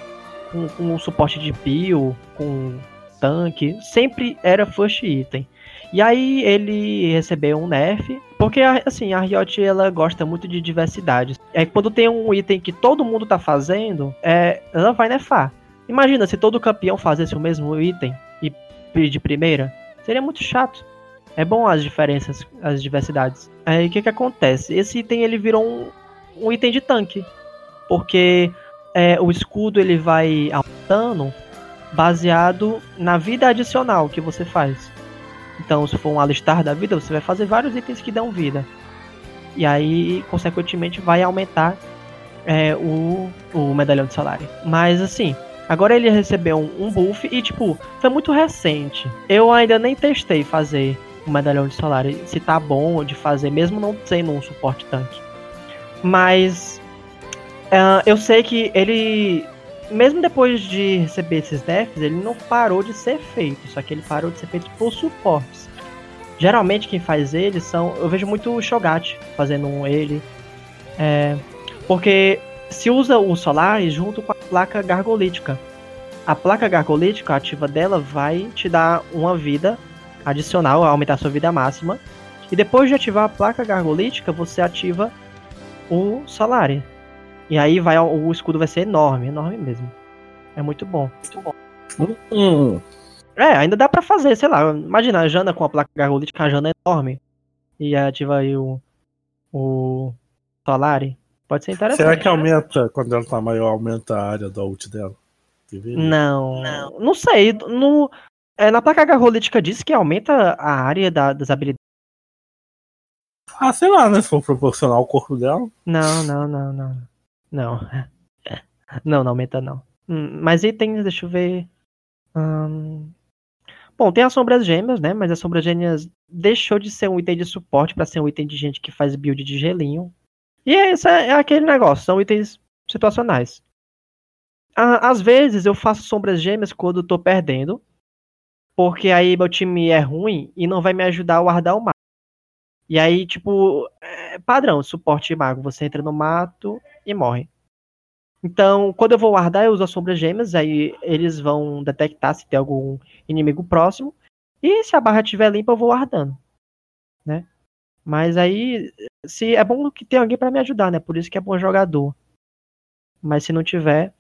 Speaker 2: com, com um suporte de peel, com tanque. Sempre era first item. E aí ele recebeu um nerf, porque assim, a Riot ela gosta muito de diversidade. É quando tem um item que todo mundo tá fazendo, é, ela vai nerfar. Imagina se todo campeão fizesse o mesmo item e de primeira, seria muito chato. É bom as diferenças, as diversidades. Aí o que que acontece? Esse item ele virou um, um item de tanque, porque é, o escudo ele vai aumentando baseado na vida adicional que você faz. Então, se for um alistar da vida, você vai fazer vários itens que dão vida. E aí, consequentemente, vai aumentar é, o, o medalhão de salário. Mas assim, agora ele recebeu um, um, buff e, tipo, foi muito recente. Eu ainda nem testei fazer o medalhão de salário, se tá bom de fazer, mesmo não sendo um suporte tanque. Mas uh, eu sei que ele mesmo depois de receber esses nerfs, ele não parou de ser feito, só que ele parou de ser feito por suportes. Geralmente quem faz ele são. Eu vejo muito o Shogat fazendo ele. É, porque se usa o Solar junto com a placa gargolítica. A placa gargolítica, ativa dela, vai te dar uma vida adicional, aumentar sua vida máxima. E depois de ativar a placa gargolítica, você ativa o Solari. E aí vai o escudo vai ser enorme, enorme mesmo. É muito bom. Muito bom.
Speaker 1: Hum.
Speaker 2: É, ainda dá para fazer, sei lá. Imagina a Jana com a placa gargolítica, a Jana é enorme. E ativa aí o. O. Solari. Pode ser interessante.
Speaker 1: Será que aumenta, quando ela tá maior, aumenta a área da ult dela?
Speaker 2: Não, não. Não sei. No, é, na placa gargolítica diz que aumenta a área da, das habilidades.
Speaker 1: Ah, sei lá, né? Se for proporcional ao corpo dela.
Speaker 2: Não, não, não, não. Não. Não, não aumenta não. Hum, mas itens, deixa eu ver. Hum... Bom, tem as sombras gêmeas, né? Mas as sombras gêmeas deixou de ser um item de suporte para ser um item de gente que faz build de gelinho. E esse é, é aquele negócio, são itens situacionais. Às vezes eu faço sombras gêmeas quando eu tô perdendo. Porque aí meu time é ruim e não vai me ajudar a guardar o mago. E aí, tipo, é padrão, suporte mago. Você entra no mato, e morre. Então, quando eu vou guardar, eu uso as sombras gêmeas, aí eles vão detectar se tem algum inimigo próximo. E se a barra estiver limpa, eu vou guardando. Né? Mas aí, se é bom que tem alguém para me ajudar, né? Por isso que é bom jogador. Mas se não tiver,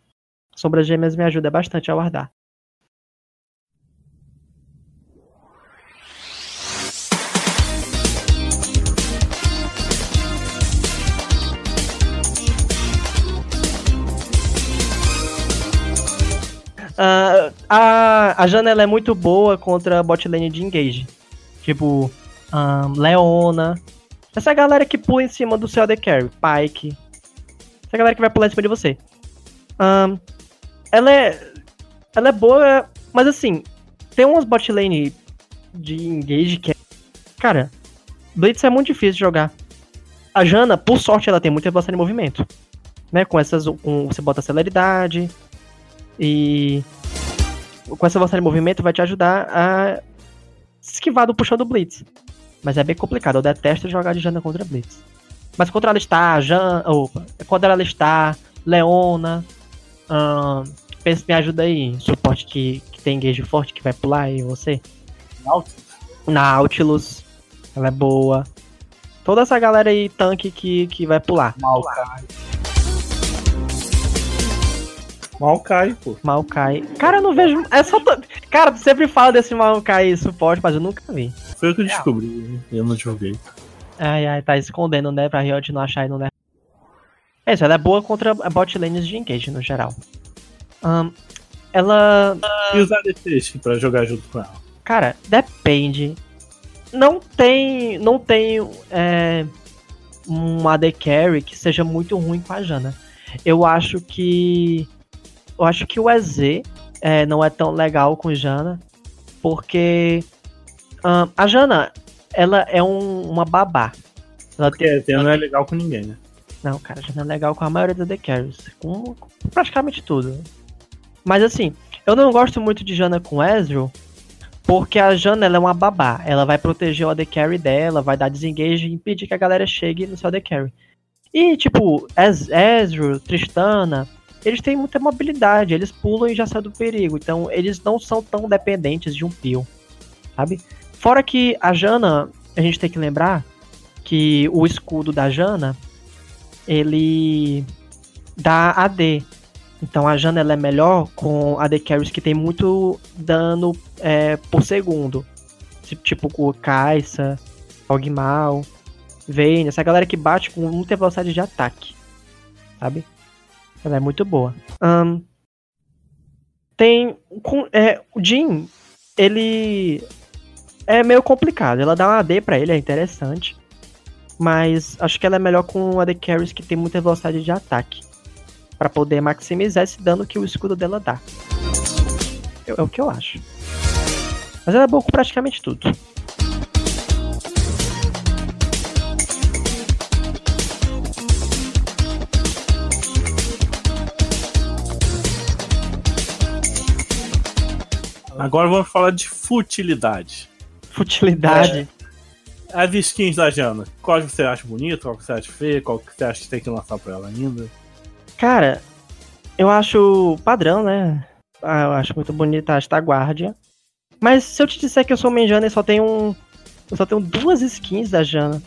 Speaker 2: Sombras Gêmeas me ajuda bastante a guardar. Uh, a, a janela é muito boa contra botlane de engage. Tipo, um, Leona, essa galera que pula em cima do seu AD Carry. Pike. Essa galera que vai pular em cima de você. Ahn, ela é. Ela é boa, mas assim, tem umas bot lane de engage que é. Cara, Blitz é muito difícil de jogar. A Jana, por sorte, ela tem muita velocidade de movimento. Né? Com essas. Com, você bota celeridade. E. Com essa velocidade de movimento vai te ajudar a esquivar do puxão do Blitz. Mas é bem complicado. Eu detesto jogar de Jana contra Blitz. Mas contra ela está, Jan. Opa, contra ela está, Leona. ahn, pensa, me ajuda aí. Suporte que, que tem engage forte que vai pular aí, você.
Speaker 1: Nautilus.
Speaker 2: Nautilus. Ela é boa. Toda essa galera aí, tanque que, que vai pular.
Speaker 1: Maokai. Maokai, pô.
Speaker 2: Maokai. Cara, eu não vejo. É só. Cara, tu sempre fala desse Maokai suporte, mas eu nunca vi.
Speaker 1: Foi o que eu descobri. Eu não joguei.
Speaker 2: Ai, ai, tá escondendo, né? Pra Riot não achar e não né? É isso, ela é boa contra bot lanes de engage no geral. Ahn, ela.
Speaker 1: E os ADCs pra jogar junto com ela?
Speaker 2: Cara, depende. Não tem. Não tem é, um AD Carry que seja muito ruim com a Jana. Eu acho que. Eu acho que o EZ é, não é tão legal com Jana. Porque. Ahn, a Jana, ela é um- uma babá. Ela tem
Speaker 1: Porque não é legal com ninguém, né?
Speaker 2: não, cara, já não é legal com a maioria dos The Carries. Com, com praticamente tudo. Mas assim, eu não gosto muito de Jana com Ezreal, porque a Jana ela é uma babá. Ela vai proteger o AD Carry dela, vai dar desengage e impedir que a galera chegue no seu AD Carry. E tipo, Ez Ezreal, Tristana, eles têm muita mobilidade, eles pulam e já saem do perigo. Então eles não são tão dependentes de um peel, sabe? Fora que a Jana, a gente tem que lembrar que o escudo da Jana ele dá AD. Então a Jana ela é melhor com AD carries que tem muito dano é, por segundo. Ti- Tipo o Kai'Sa, Ogmal, Vayne, essa galera que bate com muita velocidade de ataque. Sabe? Ela é muito boa. Ahn, tem. com- é, o Jin, ele é meio complicado. Ela dá um AD pra ele, é interessante. Mas acho que ela é melhor com AD Carries que tem muita velocidade de ataque. Pra poder maximizar esse dano que o escudo dela dá. É o que eu acho. Mas ela é boa com praticamente tudo.
Speaker 1: Agora vamos falar de futilidade.
Speaker 2: Futilidade.
Speaker 1: As skins da Jana, qual que você acha bonito, qual que você acha feio, qual que você acha que tem que lançar pra ela ainda?
Speaker 2: Cara, eu acho padrão, né? Ah, eu acho muito bonita a esta guardia. Mas se eu te disser que eu sou main Jana e só tenho um. Eu só tenho duas skins da Jana.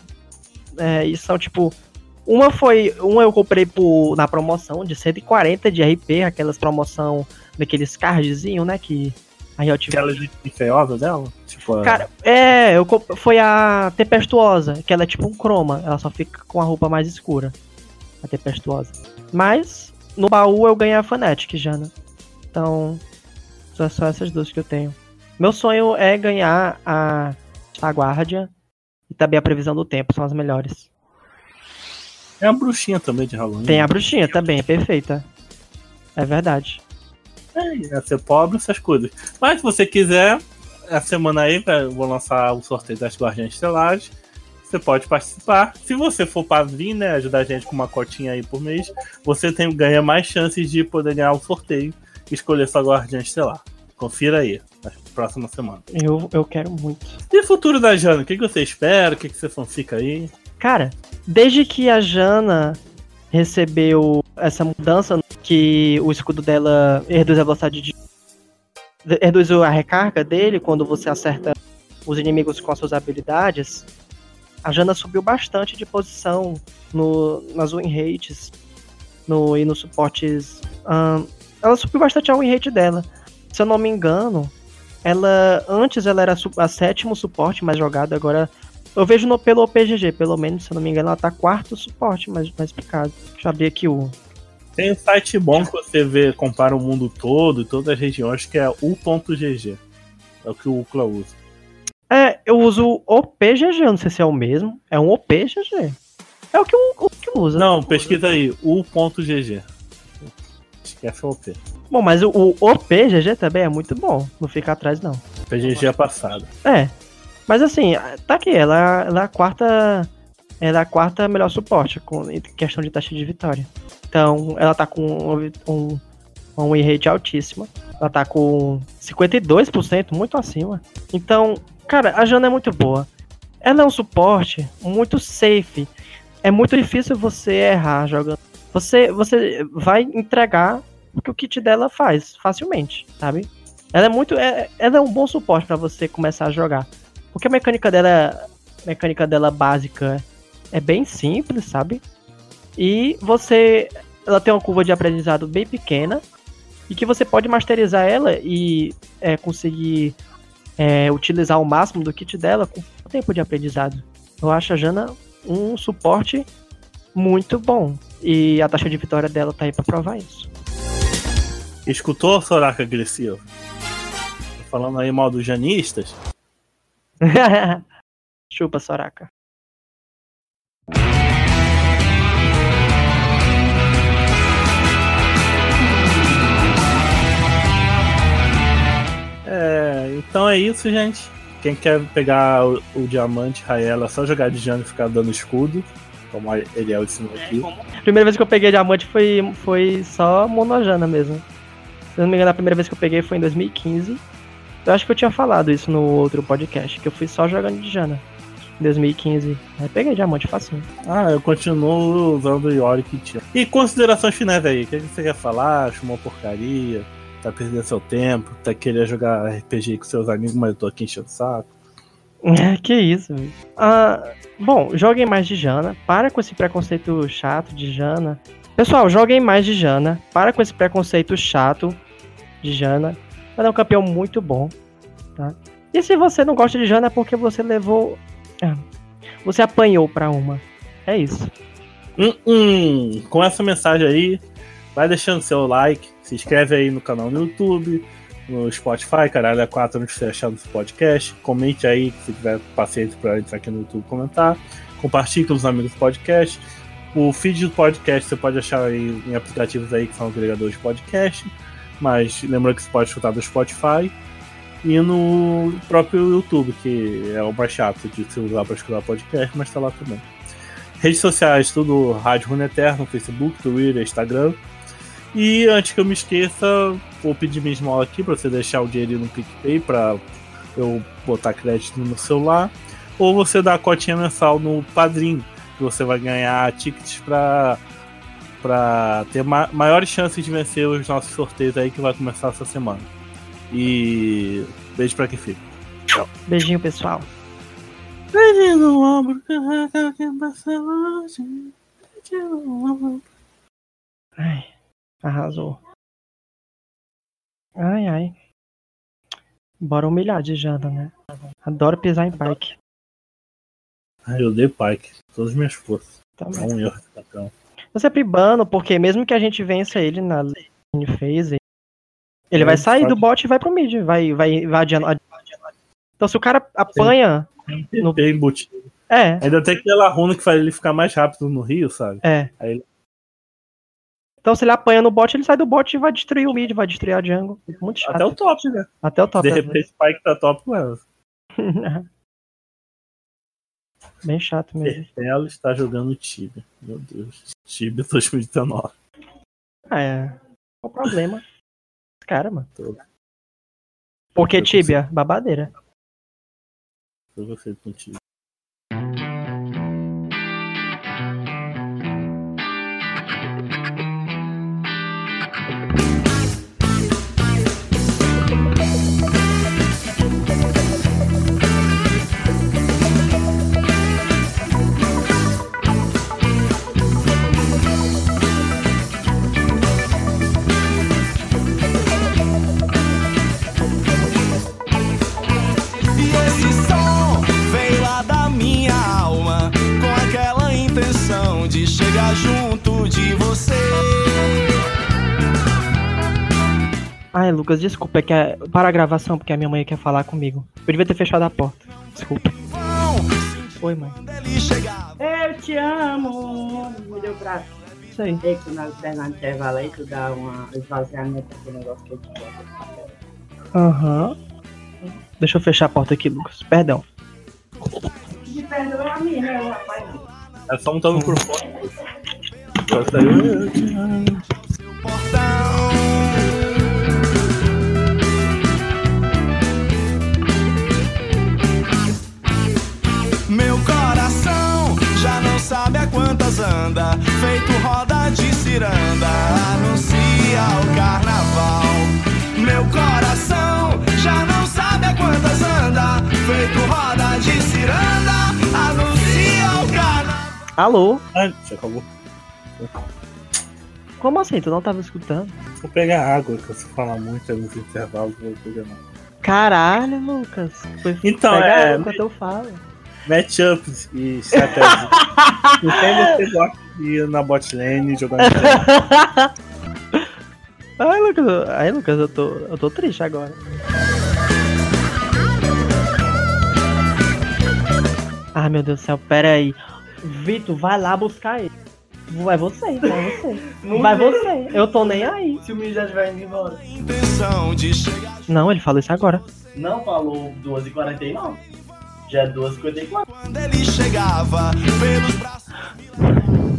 Speaker 2: É, e são tipo. Uma foi. Uma eu comprei por, na promoção de 140 de RP, aquelas promoção daqueles cardzinho, né? Que a Riot
Speaker 1: Aquela de feiosa dela? Tipo, a-
Speaker 2: Cara, é, eu comp- foi a Tempestuosa, que ela é tipo um croma, ela só fica com a roupa mais escura. A Tempestuosa. Mas no baú eu ganhei a Fnatic já, né? Então, são só essas duas que eu tenho. Meu sonho é ganhar a, a Guardia e também a Previsão do Tempo, são as melhores.
Speaker 1: é a bruxinha também de Halloween.
Speaker 2: Tem a Bruxinha também, é perfeita. É verdade.
Speaker 1: É, ser pobre, essas coisas. Mas se você quiser, a semana aí eu vou lançar o sorteio das Guardiãs Estelares. Você pode participar. Se você for para vir, né, ajudar a gente com uma cotinha aí por mês, você tem, ganha mais chances de poder ganhar o sorteio e escolher sua Guardiã Estelar. Confira aí, na próxima semana.
Speaker 2: Eu, eu quero muito.
Speaker 1: E o futuro da Jana? O que, que você espera? O que, que você fanfica aí?
Speaker 2: Cara, desde que a Jana recebeu essa mudança que o escudo dela reduz a velocidade de. reduz a recarga dele quando você acerta os inimigos com as suas habilidades, a Jana subiu bastante de posição no, nas win rates no, e nos suportes. ela subiu bastante a win rate dela. Se eu não me engano, ela. Antes ela era a sétimo suporte mais jogado, agora eu vejo no, pelo OPGG, pelo menos, se eu não me engano, ela tá quarto suporte mais, mais picado. Deixa eu abrir aqui o,
Speaker 1: Tem um site bom que você vê, compara o mundo todo e todas as regiões, que é u.gg. É o que o Ucla usa.
Speaker 2: É, eu uso o OPGG, não sei se é o mesmo. É um OPGG. É o que o, o que usa.
Speaker 1: Não, pesquisa aí, u.gg. Esquece o OP.
Speaker 2: Bom, mas o, o OPGG também é muito bom. Não fica atrás, não.
Speaker 1: PGG é passado.
Speaker 2: É. Mas assim, tá aqui, ela, ela é a quarta. Ela é a quarta melhor suporte com em questão de taxa de vitória. Então, ela tá com um, um, win rate altíssima. Ela tá com 52%, muito acima. Então, cara, a Jana é muito boa. Ela é um suporte muito safe. É muito difícil você errar jogando. Você, você vai entregar o que o kit dela faz facilmente, sabe? Ela é muito. É, ela é um bom suporte para você começar a jogar. Porque a mecânica dela. Mecânica dela básica é bem simples, sabe? E você. Ela tem uma curva de aprendizado bem pequena. E que você pode masterizar ela e é, conseguir é, utilizar o máximo do kit dela com tempo de aprendizado. Eu acho a Jana um suporte muito bom. E a taxa de vitória dela tá aí pra provar isso.
Speaker 1: Escutou, Soraka agressivo? Falando aí mal dos janistas.
Speaker 2: Chupa, Soraka.
Speaker 1: É, então é isso, gente. Quem quer pegar o, o diamante Raela, é só jogar de Jana e ficar dando escudo. Como a Eliel ensinou aqui.
Speaker 2: Primeira vez que eu peguei diamante foi, foi só monojana mesmo. Se eu não me engano, a primeira vez que eu peguei foi em 2015. Eu acho que eu tinha falado isso no outro podcast, que eu fui só jogando de Jana. Em 2015. Aí peguei diamante facinho.
Speaker 1: Ah, eu continuo usando o Yorick tinha. E considerações finais aí, o que você quer falar? Acho uma porcaria? Tá perdendo seu tempo? Tá querendo jogar RPG com seus amigos, mas eu tô aqui enchendo o saco?
Speaker 2: É, que isso, velho. Ah, bom, joguem mais de Jana. Para com esse preconceito chato de Jana. Pessoal, joguem mais de Jana. Para com esse preconceito chato de Jana. Ela é um campeão muito bom, tá? E se você não gosta de Jana é porque você levou. ah, Você apanhou pra uma. É isso.
Speaker 1: Hum, hum. Com essa mensagem aí, vai deixando seu like, se inscreve aí no canal no YouTube, no Spotify, caralho, é 4 onde você achar desse podcast. Comente aí, se tiver paciência pra entrar aqui no YouTube comentar. Compartilhe com os amigos do podcast. O feed do podcast você pode achar em aplicativos aí que são agregadores de podcast. Mas lembrando que você pode escutar do Spotify e no próprio YouTube, que é o mais chato de se usar para escutar podcast, mas tá lá também. Redes sociais, tudo Rádio Rune Eterno, Facebook, Twitter, Instagram. E antes que eu me esqueça, vou pedir minha esmola aqui para você deixar o dinheiro no PicPay para eu botar crédito no celular. Ou você dar a cotinha mensal no Padrim, que você vai ganhar tickets para para ter ma maiores chances de vencer os nossos sorteios aí que vai começar essa semana. E beijo pra quem fica.
Speaker 2: Beijinho, pessoal.
Speaker 1: Beijo no ombro, que quem passa longe. Beijo no ombro.
Speaker 2: Ai, arrasou. Ai, ai. Bora humilhar de Jana, né? Adoro pisar em bike.
Speaker 1: Ai, eu dei Pike, todas as minhas forças. Dá
Speaker 2: Também.
Speaker 1: um erro.
Speaker 2: Eu sempre bano, porque mesmo que a gente vença ele na lane phase, ele
Speaker 1: É,
Speaker 2: vai sair
Speaker 1: pode.
Speaker 2: do bot e vai pro mid. Vai, vai, vai adiando. Então se o cara apanha. No-
Speaker 1: Bem embutido.
Speaker 2: É,
Speaker 1: Ainda tem aquela runa que faz ele ficar mais rápido no rio, sabe?
Speaker 2: é.
Speaker 1: Ele-
Speaker 2: Então se ele apanha no bot, ele sai do bot e vai destruir o mid, vai destruir a jungle. Muito chato.
Speaker 1: Até o top, né?
Speaker 2: Até o top.
Speaker 1: De
Speaker 2: às
Speaker 1: repente, Spike tá top com ela.
Speaker 2: Bem chato mesmo.
Speaker 1: Ela está jogando Tibia. Meu Deus. Tibia 2019.
Speaker 2: Ah, é. Qual o problema? Cara, mano.
Speaker 1: Tô-
Speaker 2: Porque Tibia, babadeira.
Speaker 1: Eu gostei com Tibia.
Speaker 2: Lucas, desculpa, é que é para a gravação, porque a minha mãe quer falar comigo. Eu devia ter fechado a porta. Desculpa. Oi, mãe.
Speaker 4: Eu te amo. Me deu pra
Speaker 2: Isso aí.
Speaker 4: na intervalo aí, tu dá uma esvaziamento aquele negócio que eu te.
Speaker 2: Aham. Deixa eu fechar a porta aqui, Lucas. Perdão.
Speaker 4: Me perdoa a mim, né, rapaz?
Speaker 1: É só um microfone. Agora saiu. Eu te amo.
Speaker 5: Meu coração já não sabe a quantas anda, feito roda de ciranda, anuncia o carnaval. Meu coração já não sabe a quantas anda, feito roda de ciranda, anuncia o carnaval.
Speaker 2: Alô?
Speaker 1: Ah, já acabou.
Speaker 2: Como assim? Tu não tava escutando?
Speaker 1: Vou pegar água, que você fala muito aí nos intervalos, eu vou pegar.
Speaker 2: Caralho, Lucas. Foi
Speaker 1: Então,
Speaker 2: pegar
Speaker 1: é-
Speaker 2: enquanto eu falo.
Speaker 1: Matchups e estratégia. Com quem você gosta de ir na bot lane jogando tanque?
Speaker 2: Ai, Lucas, ai, Lucas, eu tô, eu tô triste agora. Ah, meu Deus do céu, pera aí. Vitor, vai lá buscar ele. Vai você, vai você. Vai você. Eu tô nem aí.
Speaker 4: Se o menino já estiver indo embora.
Speaker 2: Não, ele falou isso agora.
Speaker 4: Não falou 2h49. Já é 2h54.
Speaker 5: quando ele chegava, pelos braços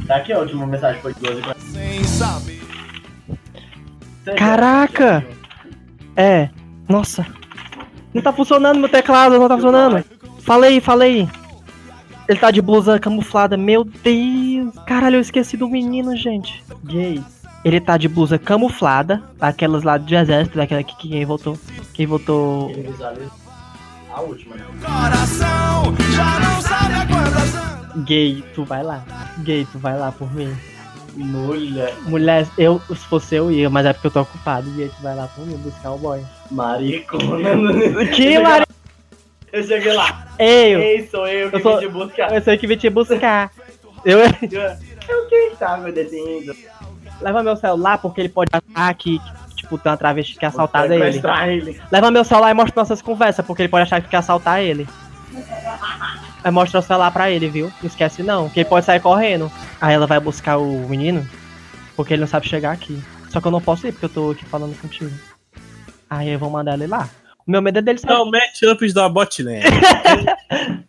Speaker 4: Tá aqui, a última mensagem foi 2h49.
Speaker 5: sem saber.
Speaker 2: Caraca! É. Nossa. Não tá funcionando meu teclado, não tá funcionando. Falei, falei. Ele tá de blusa camuflada. Meu Deus. Caralho, eu esqueci do menino, gente.
Speaker 4: Gays.
Speaker 2: Ele tá de blusa camuflada. Aquelas lá de exército, daquela que que quem votou. Quem votou.
Speaker 4: A última, né?
Speaker 5: Coração já não sabe a quantas.
Speaker 2: Gay, tu vai lá. Gay, tu vai lá por mim.
Speaker 4: Mulher.
Speaker 2: Mulher, eu, se fosse eu ia, mas é porque eu tô ocupado. Gay, tu vai lá por mim buscar o boy.
Speaker 4: Maricona.
Speaker 2: Que mari...
Speaker 4: Eu cheguei lá.
Speaker 2: Ei, eu,
Speaker 4: Ei, sou eu que
Speaker 2: Eu sou-
Speaker 4: vim te buscar.
Speaker 2: eu sei que vim te buscar. Eu,
Speaker 4: Eu que tava detendo.
Speaker 2: Leva meu celular porque ele pode achar que, que, tipo, tem uma travesti que quer assaltar ele.
Speaker 4: Ele.
Speaker 2: Leva meu celular e mostra nossas conversas porque ele pode achar que quer assaltar ele. Aí mostra o celular pra ele, viu? Não esquece não, que ele pode sair correndo. Aí ela vai buscar o menino porque ele não sabe chegar aqui. Só que eu não posso ir porque eu tô aqui falando contigo. Aí eu vou mandar ele lá. O meu medo é dele sair.
Speaker 1: Então, matchups da bot lane.